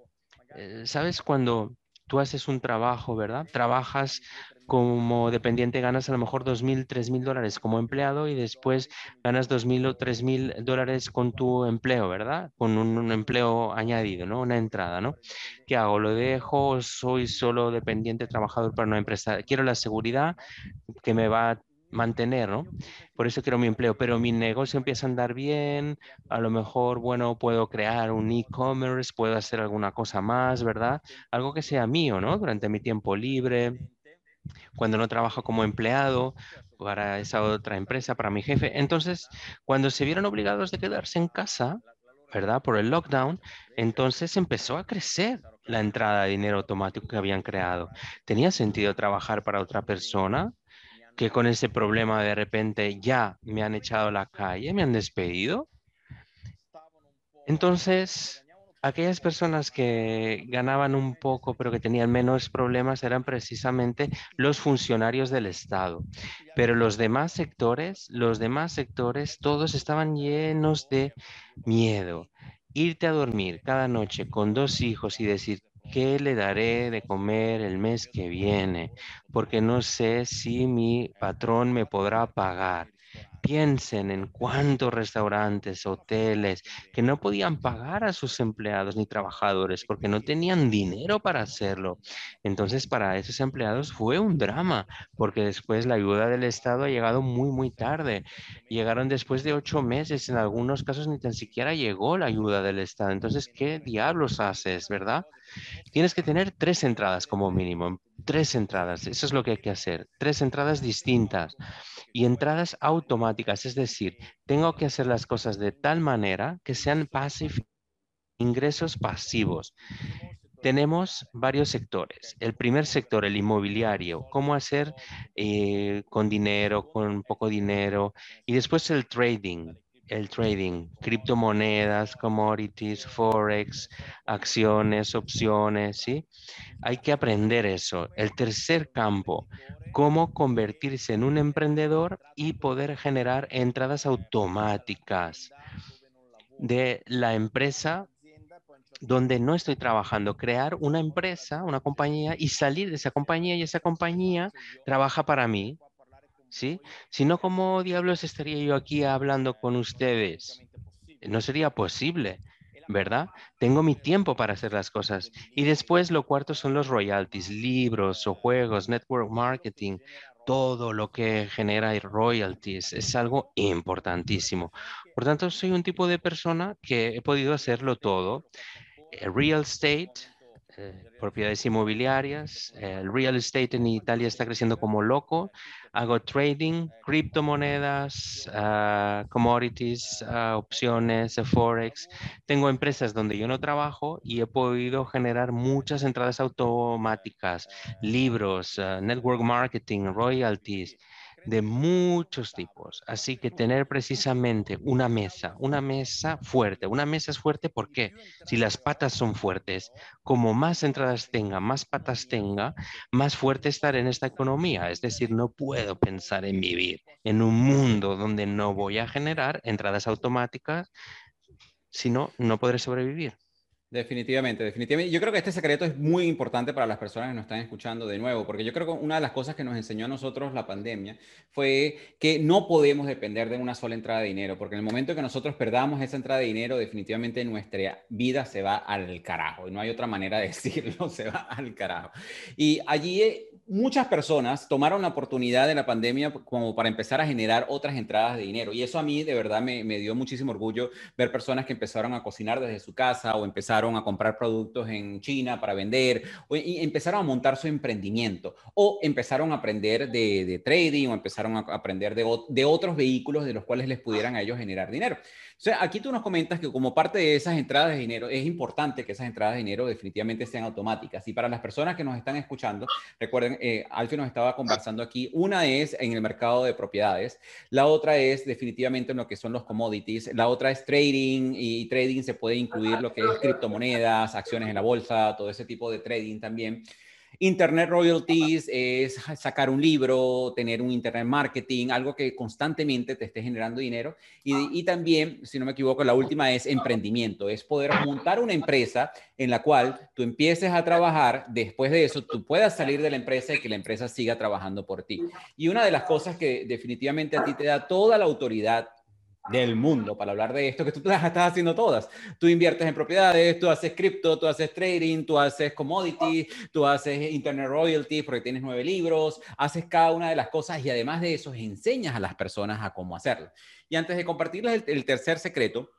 ¿sabes? Cuando tú haces un trabajo, ¿verdad? Trabajas como dependiente, ganas a lo mejor dos mil, tres mil dólares como empleado y después ganas dos mil o tres mil dólares con tu empleo, ¿verdad? Con un, empleo añadido, ¿no? Una entrada, ¿no? ¿Qué hago? ¿Lo dejo? ¿Soy solo dependiente trabajador para una empresa? Quiero la seguridad que me va mantener, ¿no? Por eso quiero mi empleo, pero mi negocio empieza a andar bien, a lo mejor, bueno, puedo crear un e-commerce, puedo hacer alguna cosa más, ¿verdad? Algo que sea mío, ¿no? Durante mi tiempo libre, cuando no trabajo como empleado para esa otra empresa, para mi jefe. Entonces, cuando se vieron obligados de quedarse en casa, ¿verdad? Por el lockdown, entonces empezó a crecer la entrada de dinero automático que habían creado. ¿Tenía sentido trabajar para otra persona? Que con ese problema de repente ya me han echado a la calle, me han despedido. Entonces, aquellas personas que ganaban un poco pero que tenían menos problemas eran precisamente los funcionarios del Estado. Pero los demás sectores, los demás sectores, todos estaban llenos de miedo. Irte a dormir cada noche con dos hijos y decir, ¿Qué le daré de comer el mes que viene? Porque no sé si mi patrón me podrá pagar. Piensen en cuántos restaurantes, hoteles que no podían pagar a sus empleados ni trabajadores porque no tenían dinero para hacerlo. Entonces, para esos empleados fue un drama porque después la ayuda del Estado ha llegado muy, muy tarde. Llegaron después de ocho meses. En algunos casos ni tan siquiera llegó la ayuda del Estado. Entonces, ¿qué diablos haces, verdad? Tienes que tener tres entradas como mínimo, tres entradas, eso es lo que hay que hacer, tres entradas distintas y entradas automáticas, es decir, tengo que hacer las cosas de tal manera que sean ingresos pasivos. Tenemos varios sectores. El primer sector, el inmobiliario, cómo hacer eh, con dinero, con poco dinero. Y después el trading, el trading, criptomonedas, commodities, forex, acciones, opciones, ¿sí? Hay que aprender eso. El tercer campo, cómo convertirse en un emprendedor y poder generar entradas automáticas de la empresa donde no estoy trabajando, crear una empresa, una compañía y salir de esa compañía y esa compañía trabaja para mí, ¿sí? Si no, ¿cómo diablos estaría yo aquí hablando con ustedes? No sería posible, ¿verdad? Tengo mi tiempo para hacer las cosas. Y después lo cuarto son los royalties, libros o juegos, network marketing, todo lo que genera royalties es algo importantísimo. Por tanto, soy un tipo de persona que he podido hacerlo todo. Eh, real estate, eh, propiedades inmobiliarias. El real estate en Italia está creciendo como loco. Hago trading, criptomonedas, ah, commodities, ah, opciones, forex. Tengo empresas donde yo no trabajo y he podido generar muchas entradas automáticas, libros, ah, network marketing, royalties de muchos tipos. Así que tener precisamente una mesa, una mesa fuerte. Una mesa es fuerte porque si las patas son fuertes, como más entradas tenga, más patas tenga, más fuerte estar en esta economía. Es decir, no puedo pensar en vivir en un mundo donde no voy a generar entradas automáticas, si no, no podré sobrevivir. Definitivamente, definitivamente. Yo creo que este secreto es muy importante para las personas que nos están escuchando de nuevo, porque yo creo que una de las cosas que nos enseñó a nosotros la pandemia fue que no podemos depender de una sola entrada de dinero, porque en el momento que nosotros perdamos esa entrada de dinero, definitivamente nuestra vida se va al carajo. Y no hay otra manera de decirlo, se va al carajo. Y allí muchas personas tomaron la oportunidad de la pandemia como para empezar a generar otras entradas de dinero. Y eso a mí de verdad me, dio muchísimo orgullo ver personas que empezaron a cocinar desde su casa o empezaron a comprar productos en China para vender o empezaron a montar su emprendimiento o empezaron a aprender de, trading o empezaron a aprender de, de otros vehículos de los cuales les pudieran a ellos generar dinero. O sea, aquí tú nos comentas que como parte de esas entradas de dinero, es importante que esas entradas de dinero definitivamente sean automáticas. Y para las personas que nos están escuchando, recuerden, eh, Alfie nos estaba conversando aquí, una es en el mercado de propiedades, la otra es definitivamente en lo que son los commodities, la otra es trading y trading se puede incluir lo que es criptomonedas, acciones en la bolsa, todo ese tipo de trading también. Internet royalties es sacar un libro, tener un internet marketing, algo que constantemente te esté generando dinero. Y, también, si no me equivoco, la última es emprendimiento, es poder montar una empresa en la cual tú empieces a trabajar, después de eso tú puedas salir de la empresa y que la empresa siga trabajando por ti. Y una de las cosas que definitivamente a ti te da toda la autoridad del mundo para hablar de esto, que tú estás haciendo todas. Tú inviertes en propiedades, tú haces cripto, tú haces trading, tú haces commodity, tú haces internet royalty porque tienes nueve libros, haces cada una de las cosas y además de eso enseñas a las personas a cómo hacerlo. Y antes de compartirles el, el tercer secreto,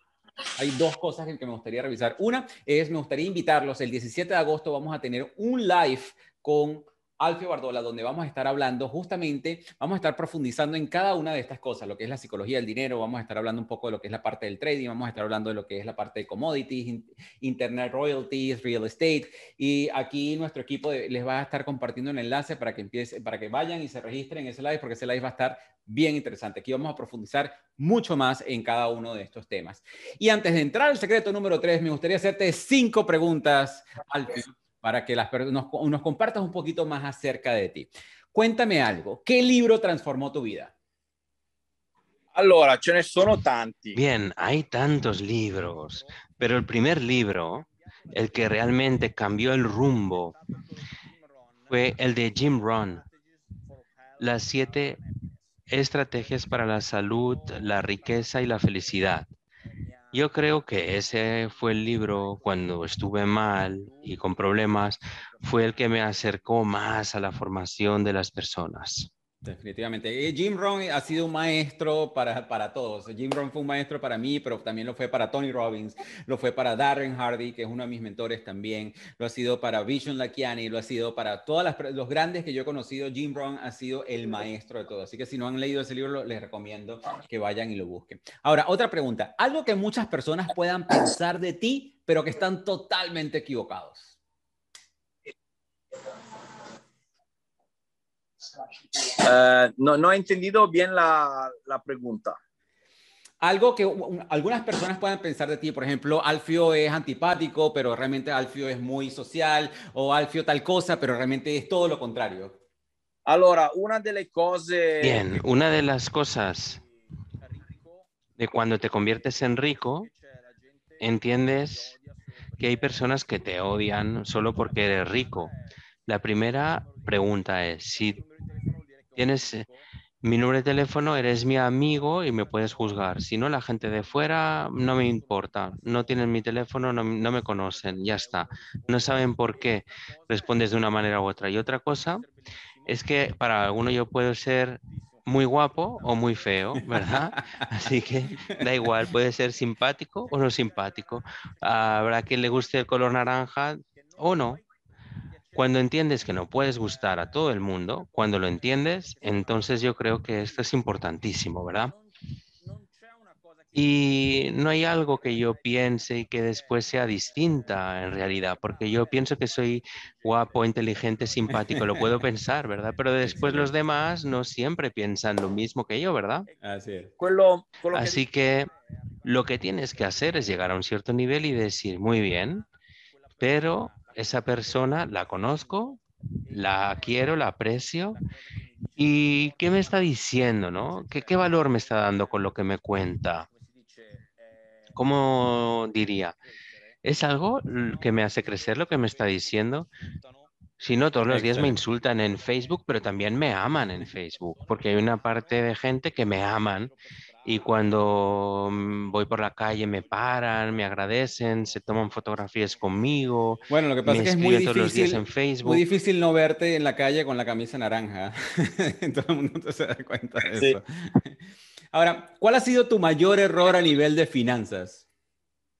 hay dos cosas que me gustaría revisar. Una es, me gustaría invitarlos, el 17 de agosto vamos a tener un live con Alfio Bardola, donde vamos a estar hablando justamente, vamos a estar profundizando en cada una de estas cosas, lo que es la psicología del dinero, vamos a estar hablando un poco de lo que es la parte del trading, vamos a estar hablando de lo que es la parte de commodities, internet royalties, real estate, y aquí nuestro equipo les va a estar compartiendo un enlace para que empiece, para que vayan y se registren en ese live, porque ese live va a estar bien interesante. Aquí vamos a profundizar mucho más en cada uno de estos temas. Y antes de entrar al secreto número tres, me gustaría hacerte cinco preguntas, Alfio para que las nos, nos compartas un poquito más acerca de ti. Cuéntame algo, ¿qué libro transformó tu vida? Allora, ce ne sono tanti. Bien, hay tantos libros, pero el primer libro, el que realmente cambió el rumbo, fue el de Jim Rohn, Las siete estrategias para la salud, la riqueza y la felicidad. Yo creo que ese fue el libro cuando estuve mal y con problemas, fue el que me acercó más a la formación de las personas. Definitivamente. Eh, Jim Rohn ha sido un maestro para, para todos. Jim Rohn fue un maestro para mí, pero también lo fue para Tony Robbins, lo fue para Darren Hardy, que es uno de mis mentores también, lo ha sido para Vision Lakiani, lo ha sido para todos los grandes que yo he conocido. Jim Rohn ha sido el maestro de todo. Así que si no han leído ese libro, les recomiendo que vayan y lo busquen. Ahora, otra pregunta. Algo que muchas personas puedan pensar de ti, pero que están totalmente equivocados. Uh, no, no he entendido bien la, la pregunta. Algo que algunas personas pueden pensar de ti, por ejemplo, Alfio es antipático, pero realmente Alfio es muy social, o Alfio tal cosa, pero realmente es todo lo contrario. Allora, una de las cosas... Bien, una de las cosas de cuando te conviertes en rico, entiendes que hay personas que te odian solo porque eres rico. La primera pregunta es, si tienes eh, mi número de teléfono, eres mi amigo y me puedes juzgar. Si no, la gente de fuera no me importa. No tienen mi teléfono, no, me conocen, ya está. No saben por qué respondes de una manera u otra. Y otra cosa es que para alguno yo puedo ser muy guapo o muy feo, ¿verdad? Así que da igual, puede ser simpático o no simpático. Habrá quien le guste el color naranja o no, Cuando entiendes que no puedes gustar a todo el mundo, cuando lo entiendes, entonces yo creo que esto es importantísimo, ¿verdad? Y no hay algo que yo piense y que después sea distinta en realidad, porque yo pienso que soy guapo, inteligente, simpático, lo puedo pensar, ¿verdad? Pero después los demás no siempre piensan lo mismo que yo, ¿verdad? Así es. Así que lo que tienes que hacer es llegar a un cierto nivel y decir, muy bien, pero esa persona la conozco, la quiero, la aprecio. ¿Y qué me está diciendo, no? ¿Qué, qué valor me está dando con lo que me cuenta? ¿cómo diría? ¿Es algo que me hace crecer lo que me está diciendo? Si no, todos los días me insultan en Facebook, pero también me aman en Facebook, porque hay una parte de gente que me aman y cuando mm, voy por la calle me paran, me agradecen, se toman fotografías conmigo. Bueno, lo que pasa es que es muy difícil, en Facebook. muy difícil no verte en la calle con la camisa naranja. Todo el mundo se da cuenta de eso. Ahora, ¿cuál ha sido tu mayor error a nivel de finanzas?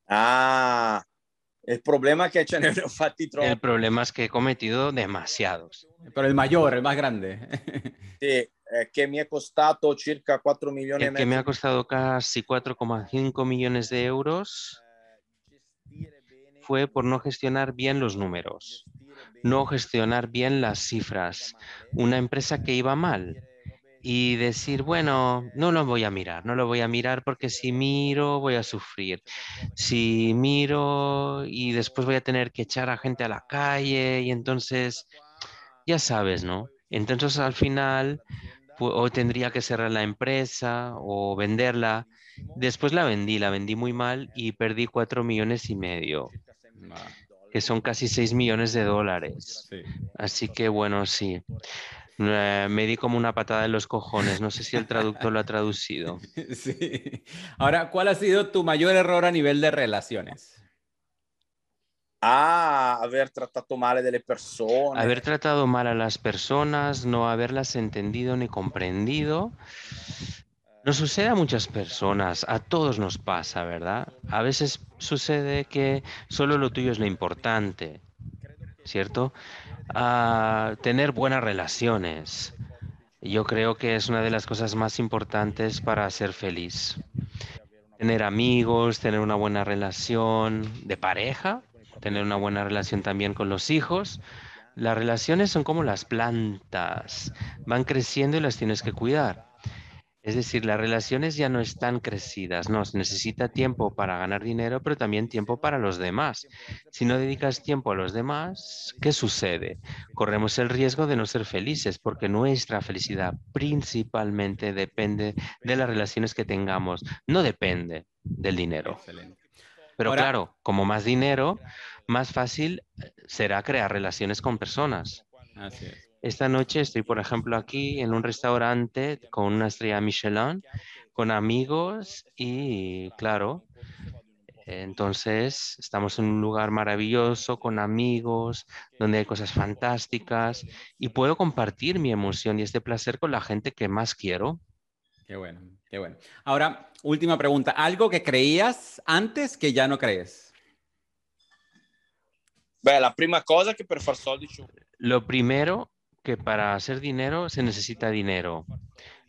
Ah, el problema que hecho El problema es que he cometido demasiados. Pero el mayor, el más grande. sí, eh, que me ha costado circa 4 millones. El que me ha costado casi 4,5 millones de euros fue por no gestionar bien los números, no gestionar bien las cifras. Una empresa que iba mal y decir, bueno, no lo voy a mirar, no lo voy a mirar porque si miro voy a sufrir. Si miro y después voy a tener que echar a gente a la calle y entonces, ya sabes, ¿no? Entonces al final, o tendría que cerrar la empresa o venderla. Después la vendí, la vendí muy mal y perdí cuatro millones y medio que son casi 6 millones de dólares. Así que bueno, sí. Eh, me di como una patada en los cojones. No sé si el traductor lo ha traducido. Sí. Ahora, ¿cuál ha sido tu mayor error a nivel de relaciones? Ah, haber tratado mal a las personas. Haber tratado mal a las personas, no haberlas entendido ni comprendido. Nos sucede a muchas personas, a todos nos pasa, ¿verdad? A veces sucede que solo lo tuyo es lo importante, ¿cierto? A tener buenas relaciones. Yo creo que es una de las cosas más importantes para ser feliz. Tener amigos, tener una buena relación de pareja, tener una buena relación también con los hijos. Las relaciones son como las plantas, van creciendo y las tienes que cuidar. Es decir, las relaciones ya no están crecidas, no, se necesita tiempo para ganar dinero, pero también tiempo para los demás. Si no dedicas tiempo a los demás, ¿qué sucede? Corremos el riesgo de no ser felices, porque nuestra felicidad principalmente depende de las relaciones que tengamos, no depende del dinero. Pero claro, como más dinero, más fácil eh, será crear relaciones con personas. Así es. Esta noche estoy, por ejemplo, aquí en un restaurante con una estrella Michelin, con amigos y, claro, entonces estamos en un lugar maravilloso, con amigos, donde hay cosas fantásticas y puedo compartir mi emoción y este placer con la gente que más quiero. Qué bueno, qué bueno. Ahora, última pregunta. ¿Algo que creías antes que ya no crees? la primera cosa que per far soldi Lo primero que para hacer dinero se necesita dinero.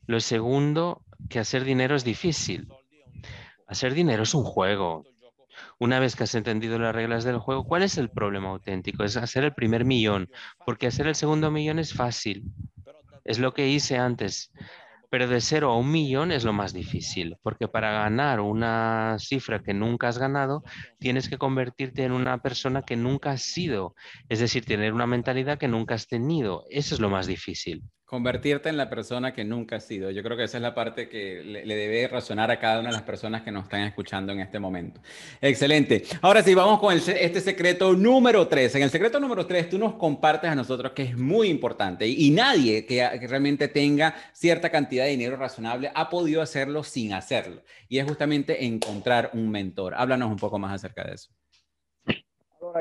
Lo segundo, que hacer dinero es difícil. Hacer dinero es un juego. Una vez que has entendido las reglas del juego, ¿cuál es el problema auténtico? Es hacer el primer millón, porque hacer el segundo millón es fácil. Es lo que hice antes. Pero de cero a un millón es lo más difícil, porque para ganar una cifra que nunca has ganado, tienes que convertirte en una persona que nunca has sido, es decir, tener una mentalidad que nunca has tenido. Eso es lo más difícil. Convertirte en la persona que nunca has sido. Yo creo que esa es la parte que le, debe razonar a cada una de las personas que nos están escuchando en este momento. Excelente. Ahora sí, vamos con este secreto número tres. En el secreto número tres, tú nos compartes a nosotros que es muy importante y, nadie que, realmente tenga cierta cantidad de dinero razonable ha podido hacerlo sin hacerlo. Y es justamente encontrar un mentor. Háblanos un poco más acerca de eso.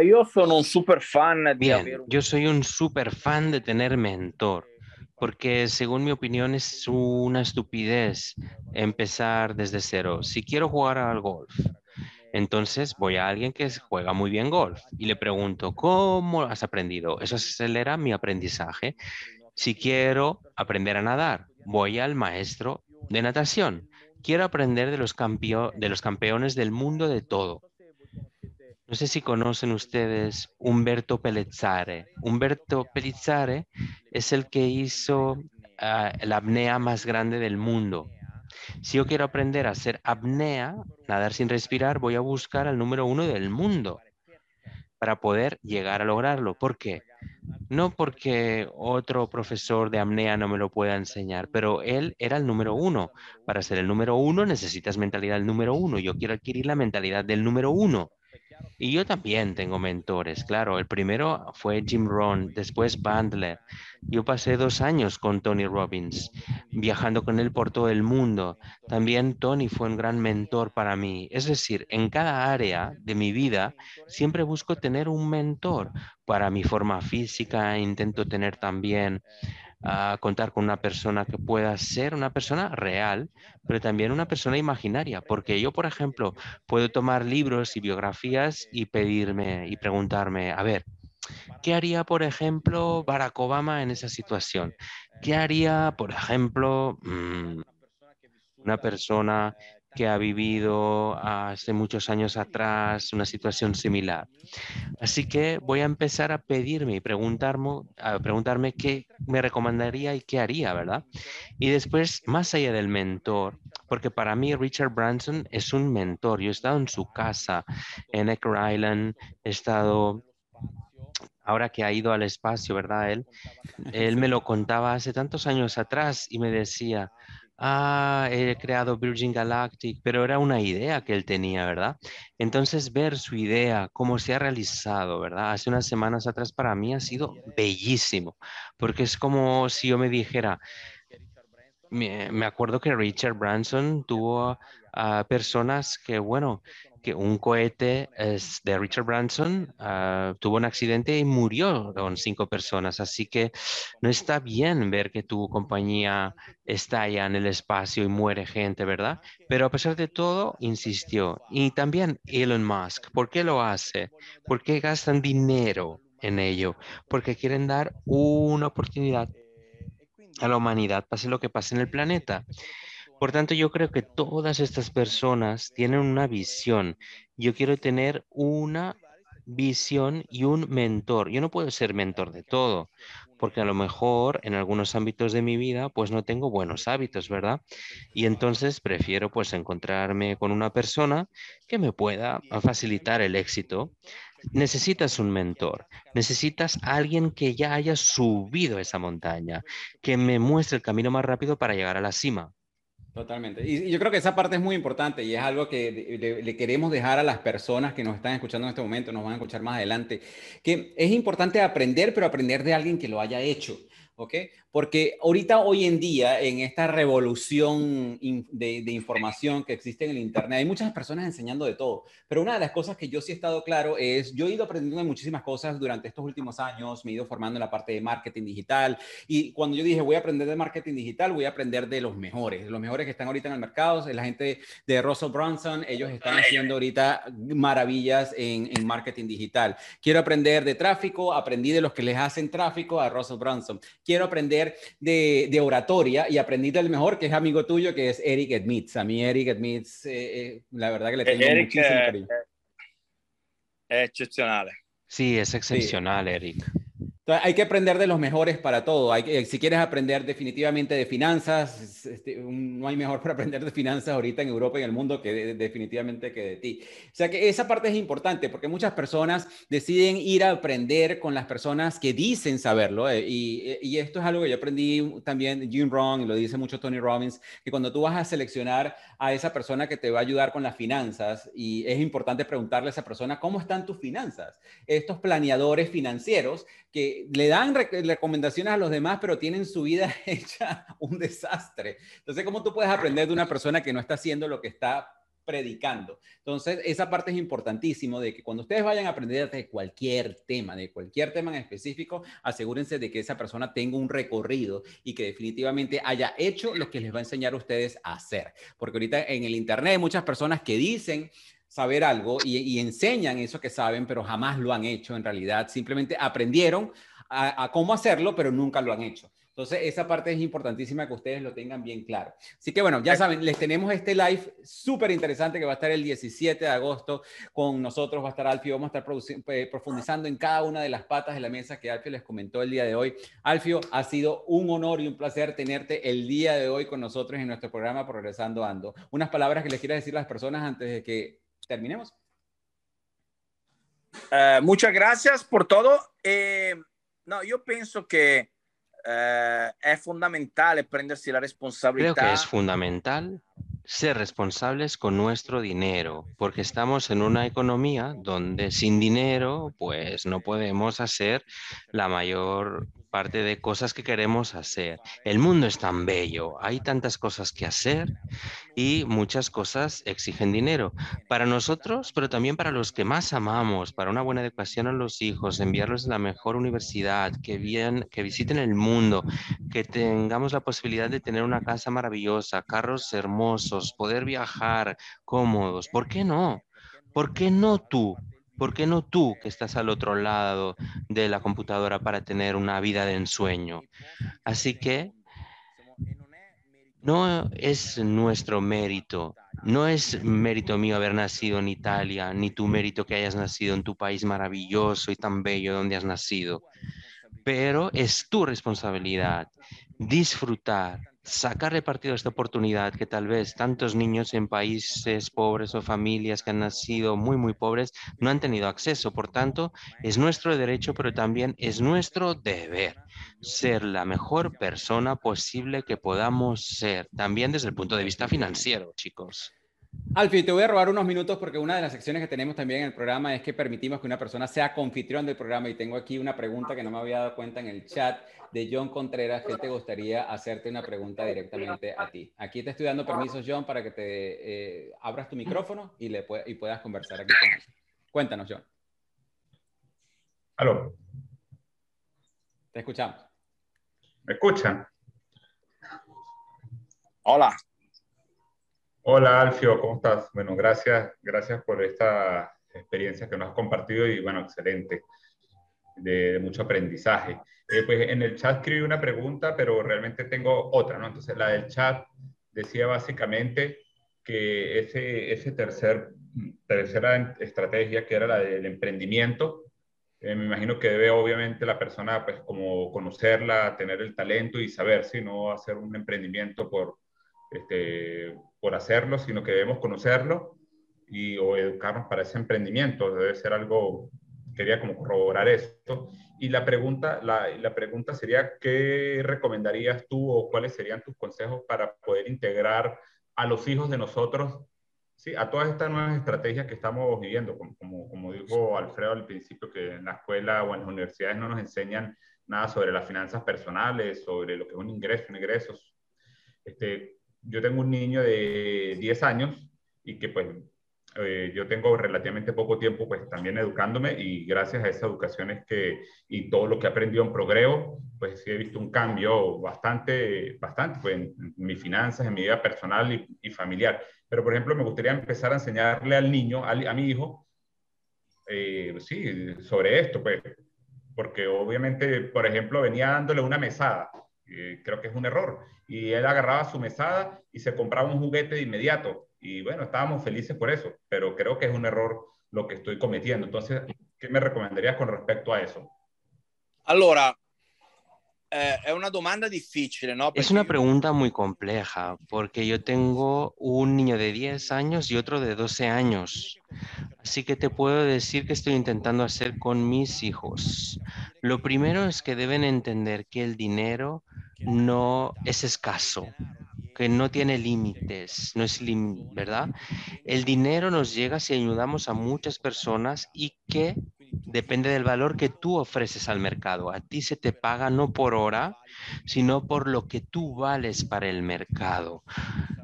yo soy un super fan de yo soy un super fan de tener mentor porque según mi opinión es una estupidez empezar desde cero. Si quiero jugar al golf, Entonces voy a alguien que juega muy bien golf y le pregunto, ¿cómo has aprendido? Eso acelera mi aprendizaje. Si quiero aprender a nadar, voy al maestro de natación. Quiero aprender de los, de los campeones del mundo de todo. No sé si conocen ustedes Umberto Pellizzare. Umberto Pellizzare es el que hizo ah, la apnea más grande del mundo. Si yo quiero aprender a hacer apnea, nadar sin respirar, voy a buscar al número uno del mundo para poder llegar a lograrlo. ¿Por qué? No porque otro profesor de apnea no me lo pueda enseñar, pero él era el número uno. Para ser el número uno necesitas mentalidad del número uno. Yo quiero adquirir la mentalidad del número uno. Y yo también tengo mentores, claro. El primero fue Jim Rohn, después Bandler. Yo pasé dos años con Tony Robbins, viajando con él por todo el mundo. También Tony fue un gran mentor para mí. Es decir, en cada área de mi vida siempre busco tener un mentor. Para mi forma física intento tener también a contar con una persona que pueda ser una persona real, pero también una persona imaginaria, porque yo, por ejemplo, puedo tomar libros y biografías y pedirme y preguntarme, a ver, ¿qué haría, por ejemplo, Barack Obama en esa situación? ¿Qué haría, por ejemplo, mm, una persona que ha vivido hace muchos años atrás una situación similar. Así que voy a empezar a pedirme y preguntarme, a preguntarme qué me recomendaría y qué haría, ¿verdad? Y después, más allá del mentor, porque para mí Richard Branson es un mentor. Yo he estado en su casa en Ecker Island, he estado ahora que ha ido al espacio, ¿verdad? Él, él me lo contaba hace tantos años atrás y me decía, ah, he creado Virgin Galactic, pero era una idea que él tenía, ¿verdad? Entonces ver su idea, cómo se ha realizado, ¿verdad? Hace unas semanas atrás para mí ha sido bellísimo, porque es como si yo me dijera, me, acuerdo que Richard Branson tuvo a personas que, bueno, un cohete es de Richard Branson ah, tuvo un accidente y murió con cinco personas. Así que no está bien ver que tu compañía está allá en el espacio y muere gente, ¿verdad? Pero a pesar de todo, insistió. Y también Elon Musk, ¿por qué lo hace? ¿Por qué gastan dinero en ello? Porque quieren dar una oportunidad a la humanidad, pase lo que pase en el planeta. Por tanto, yo creo que todas estas personas tienen una visión. Yo quiero tener una visión y un mentor. Yo no puedo ser mentor de todo, porque a lo mejor en algunos ámbitos de mi vida pues no tengo buenos hábitos, ¿verdad? Y entonces prefiero pues encontrarme con una persona que me pueda facilitar el éxito. Necesitas un mentor, necesitas alguien que ya haya subido esa montaña, que me muestre el camino más rápido para llegar a la cima. Totalmente. Y, yo creo que esa parte es muy importante y es algo que le, queremos dejar a las personas que nos están escuchando en este momento, nos van a escuchar más adelante, que es importante aprender, pero aprender de alguien que lo haya hecho. ¿Ok? Porque ahorita, hoy en día, en esta revolución de, información que existe en el Internet, hay muchas personas enseñando de todo, pero una de las cosas que yo sí he estado claro es, yo he ido aprendiendo muchísimas cosas durante estos últimos años, me he ido formando en la parte de marketing digital, y cuando yo dije, voy a aprender de marketing digital, voy a aprender de los mejores, los mejores que están ahorita en el mercado, es la gente de Russell Brunson, ellos están haciendo ahorita maravillas en, en marketing digital. Quiero aprender de tráfico, aprendí de los que les hacen tráfico a Russell Brunson quiero aprender de, oratoria y aprendí del mejor, que es amigo tuyo, que es Eric Edmitz. A mí Eric Edmitz, eh, eh, la verdad que le tengo muchísimo cariño. Es excepcional. Sí, es excepcional, Eric hay que aprender de los mejores para todo. Hay que, si quieres aprender definitivamente de finanzas, este, no hay mejor para aprender de finanzas ahorita en Europa y en el mundo que definitivamente que de ti. O sea que esa parte es importante porque muchas personas deciden ir a aprender con las personas que dicen saberlo. Eh, y, y, esto es algo que yo aprendí también Jim Rohn y lo dice mucho Tony Robbins, que cuando tú vas a seleccionar a esa persona que te va a ayudar con las finanzas, y es importante preguntarle a esa persona, ¿cómo están tus finanzas? Estos planeadores financieros que le dan recomendaciones a los demás, pero tienen su vida hecha un desastre. Entonces, ¿cómo tú puedes aprender de una persona que no está haciendo lo que está predicando. Entonces, esa parte es importantísimo de que cuando ustedes vayan a aprender de cualquier tema, de cualquier tema en específico, asegúrense de que esa persona tenga un recorrido y que definitivamente haya hecho lo que les va a enseñar a ustedes a hacer. Porque ahorita en el Internet hay muchas personas que dicen saber algo y, enseñan eso que saben, pero jamás lo han hecho en realidad. Simplemente aprendieron a, cómo hacerlo, pero nunca lo han hecho. Entonces, esa parte es importantísima que ustedes lo tengan bien claro. Así que bueno, ya saben, les tenemos este live súper interesante que va a estar el 17 de agosto con nosotros, va a estar Alfio, vamos a estar eh, profundizando en cada una de las patas de la mesa que Alfio les comentó el día de hoy. Alfio, ha sido un honor y un placer tenerte el día de hoy con nosotros en nuestro programa Progresando Ando. Unas palabras que les quieras decir a las personas antes de que terminemos. Uh, muchas gracias por todo. Eh, no, yo pienso que uh, es fundamental prenderse la responsabilidad. Creo que es fundamental ser responsables con nuestro dinero, porque estamos en una economía donde sin dinero, pues no podemos hacer la mayor parte de cosas que queremos hacer. El mundo es tan bello, hay tantas cosas que hacer y muchas cosas exigen dinero. Para nosotros, pero también para los que más amamos, para una buena educación a los hijos, enviarlos a la mejor universidad, que, bien, que visiten el mundo, que tengamos la posibilidad de tener una casa maravillosa, carros hermosos, poder viajar cómodos. ¿Por qué no? ¿Por qué no tú? ¿Por qué no tú que estás al otro lado de la computadora para tener una vida de ensueño? Así que no es nuestro mérito, no es mérito mío haber nacido en Italia, ni tu mérito que hayas nacido en tu país maravilloso y tan bello donde has nacido, pero es tu responsabilidad disfrutar sacarle partido a esta oportunidad que tal vez tantos niños en países pobres o familias que han nacido muy, muy pobres no han tenido acceso. Por tanto, es nuestro derecho, pero también es nuestro deber ser la mejor persona posible que podamos ser, también desde el punto de vista financiero, chicos. Alfie, te voy a robar unos minutos porque una de las secciones que tenemos también en el programa es que permitimos que una persona sea confitrión del programa y tengo aquí una pregunta que no me había dado cuenta en el chat de John Contreras que te gustaría hacerte una pregunta directamente a ti. Aquí te estoy dando permiso, John, para que te eh, abras tu micrófono y, le y puedas conversar aquí con nosotros. Cuéntanos, John. Aló. Te escuchamos. ¿Me escuchan? Hola. Hola Alfio, ¿cómo estás? Bueno, gracias, gracias por esta experiencia que nos has compartido y bueno, excelente, de, mucho aprendizaje. Eh, pues en el chat escribí una pregunta, pero realmente tengo otra, ¿no? Entonces la del chat decía básicamente que ese, ese tercer, tercera estrategia, que era la del emprendimiento, eh, me imagino que debe obviamente la persona pues como conocerla, tener el talento y saber si no hacer un emprendimiento por este, por hacerlo, sino que debemos conocerlo y, o educarnos para ese emprendimiento. Debe ser algo, quería como corroborar esto. Y la pregunta, la, la pregunta sería, ¿qué recomendarías tú o cuáles serían tus consejos para poder integrar a los hijos de nosotros Sí, a todas estas nuevas estrategias que estamos viviendo, como, como, como, dijo Alfredo al principio, que en la escuela o en las universidades no nos enseñan nada sobre las finanzas personales, sobre lo que es un ingreso, ingresos. Este, yo tengo un niño de 10 años y que pues eh, yo tengo relativamente poco tiempo pues también educándome y gracias a esa educación es que y todo lo que he aprendido en Progreso, pues sí he visto un cambio bastante, bastante pues, en, mis finanzas, en mi vida personal y, y, familiar. Pero por ejemplo me gustaría empezar a enseñarle al niño, a, a mi hijo, eh, sí, sobre esto, pues, porque obviamente, por ejemplo, venía dándole una mesada creo que es un error. Y él agarraba su mesada y se compraba un juguete de inmediato. Y bueno, estábamos felices por eso, pero creo que es un error lo que estoy cometiendo. Entonces, ¿qué me recomendarías con respecto a eso? Allora, eh, es una demanda difícil, ¿no? Es una pregunta muy compleja, porque yo tengo un niño de 10 años y otro de 12 años. Así que te puedo decir que estoy intentando hacer con mis hijos. Lo primero es que deben entender que el dinero no es escaso, que no tiene límites, no es ¿verdad? El dinero nos llega si ayudamos a muchas personas y que depende del valor que tú ofreces al mercado. A ti se te paga no por hora, sino por lo que tú vales para el mercado.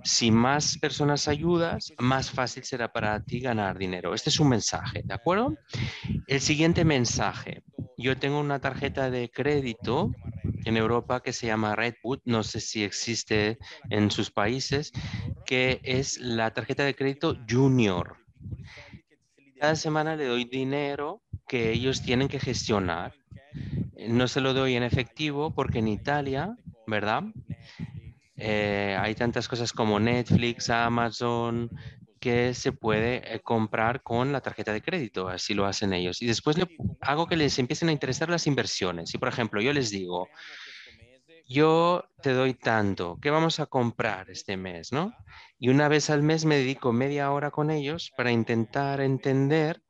Si más personas ayudas, más fácil será para ti ganar dinero. Este es un mensaje, ¿de acuerdo? El siguiente mensaje. Yo tengo una tarjeta de crédito en Europa que se llama Redwood, no sé si existe en sus países, que es la tarjeta de crédito junior. Cada semana le doy dinero que ellos tienen que gestionar. No se lo doy en efectivo porque en Italia, ¿verdad? Eh, hay tantas cosas como Netflix, Amazon, que se puede eh, comprar con la tarjeta de crédito, así lo hacen ellos. Y después hago que les empiecen a interesar las inversiones. Y por ejemplo, yo les digo, yo te doy tanto, ¿qué vamos a comprar este mes, no? Y una vez al mes me dedico media hora con ellos para intentar entender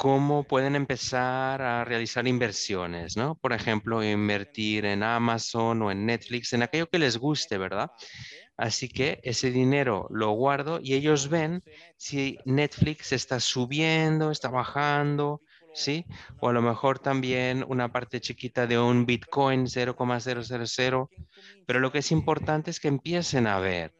cómo pueden empezar a realizar inversiones, ¿no? Por ejemplo, invertir en Amazon o en Netflix, en aquello que les guste, ¿verdad? Así que ese dinero lo guardo y ellos ven si Netflix está subiendo, está bajando, ¿sí? O a lo mejor también una parte chiquita de un Bitcoin 0,000. Pero lo que es importante es que empiecen a ver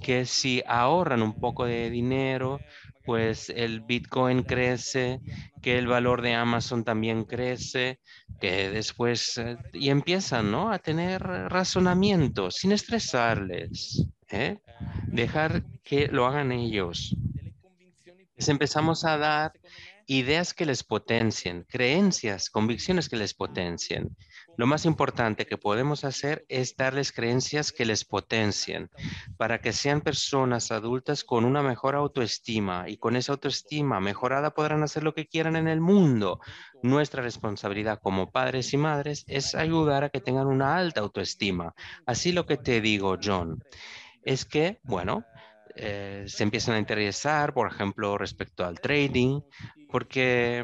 que si ahorran un poco de dinero, pues el Bitcoin crece, que el valor de Amazon también crece, que después, eh, y empiezan, ¿no? A tener razonamiento sin estresarles, ¿eh? Dejar que lo hagan ellos. Les empezamos a dar ideas que les potencien, creencias, convicciones que les potencien. Lo más importante que podemos hacer es darles creencias que les potencien para que sean personas adultas con una mejor autoestima y con esa autoestima mejorada podrán hacer lo que quieran en el mundo. Nuestra responsabilidad como padres y madres es ayudar a que tengan una alta autoestima. Así lo que te digo, John, es que, bueno, eh, se empiezan a interesar, por ejemplo, respecto al trading, porque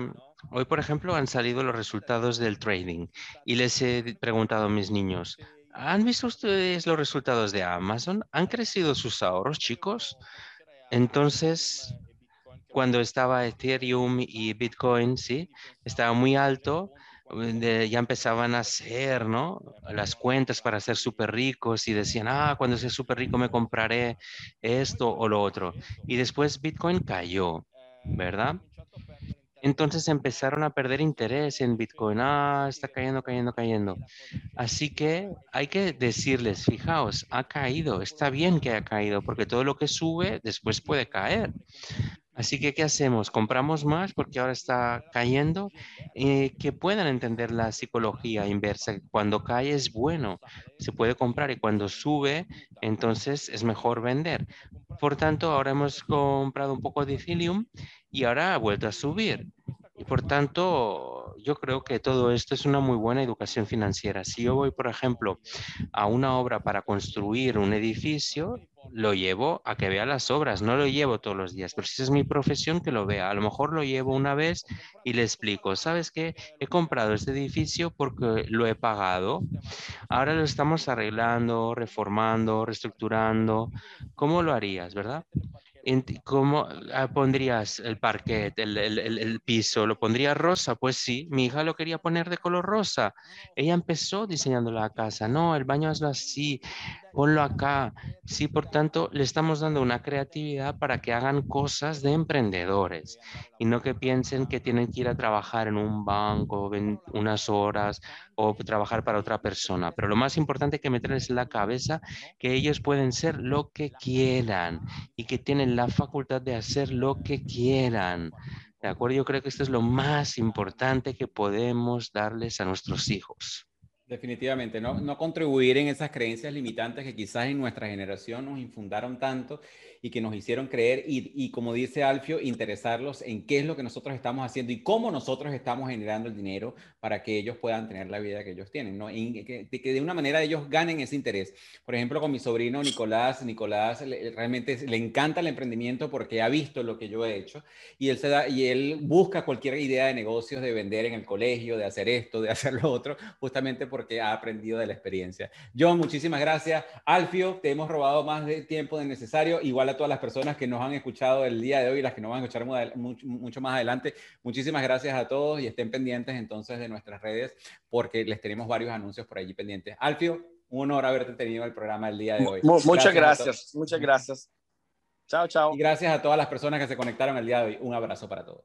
Hoy, por ejemplo, han salido los resultados del trading y les he preguntado a mis niños, ¿han visto ustedes los resultados de Amazon? ¿Han crecido sus ahorros, chicos? Entonces, cuando estaba Ethereum y Bitcoin, sí, estaba muy alto, ya empezaban a hacer, ¿no? Las cuentas para ser súper ricos y decían, ah, cuando sea súper rico me compraré esto o lo otro. Y después Bitcoin cayó, ¿verdad? Entonces empezaron a perder interés en Bitcoin. Ah, está cayendo, cayendo, cayendo. Así que hay que decirles, fijaos, ha caído, está bien que ha caído, porque todo lo que sube después puede caer. Así que, ¿qué hacemos? ¿Compramos más porque ahora está cayendo? Eh, que puedan entender la psicología inversa. Cuando cae es bueno, se puede comprar y cuando sube, entonces es mejor vender. Por tanto, ahora hemos comprado un poco de Ethereum y ahora ha vuelto a subir. Y por tanto, yo creo que todo esto es una muy buena educación financiera. Si yo voy, por ejemplo, a una obra para construir un edificio, lo llevo a que vea las obras, no lo llevo todos los días, pero si es mi profesión, que lo vea. A lo mejor lo llevo una vez y le explico, ¿sabes qué? He comprado este edificio porque lo he pagado. Ahora lo estamos arreglando, reformando, reestructurando. ¿Cómo lo harías, verdad? ¿Cómo ah, pondrías el parquet, el, piso? ¿Lo pondría rosa? Pues sí, mi hija lo quería poner de color rosa. Ella empezó diseñando la casa. No, el baño es así, ponlo acá. Sí, por tanto, le estamos dando una creatividad para que hagan cosas de emprendedores y no que piensen que tienen que ir a trabajar en un banco unas horas o trabajar para otra persona. Pero lo más importante que meterles en la cabeza que ellos pueden ser lo que quieran y que tienen la facultad de hacer lo que quieran. ¿De acuerdo? Yo creo que esto es lo más importante que podemos darles a nuestros hijos. Definitivamente, no, no contribuir en esas creencias limitantes que quizás en nuestra generación nos infundaron tanto y que nos hicieron creer y, y, como dice Alfio, interesarlos en qué es lo que nosotros estamos haciendo y cómo nosotros estamos generando el dinero para que ellos puedan tener la vida que ellos tienen, ¿no? Y que, que de una manera ellos ganen ese interés. Por ejemplo, con mi sobrino Nicolás, Nicolás realmente le encanta el emprendimiento porque ha visto lo que yo he hecho y él, se da, y él busca cualquier idea de negocios, de vender en el colegio, de hacer esto, de hacer lo otro, justamente porque ha aprendido de la experiencia. John, muchísimas gracias. Alfio, te hemos robado más de tiempo de necesario. Igual a todas las personas que nos han escuchado el día de hoy y las que nos van a escuchar mucho, mucho más adelante. Muchísimas gracias a todos y estén pendientes entonces de nuestras redes porque les tenemos varios anuncios por allí pendientes. Alfio, un honor haberte tenido en el programa el día de hoy. Muchas gracias, muchas gracias. Chao, chao. Y gracias a todas las personas que se conectaron el día de hoy. Un abrazo para todos.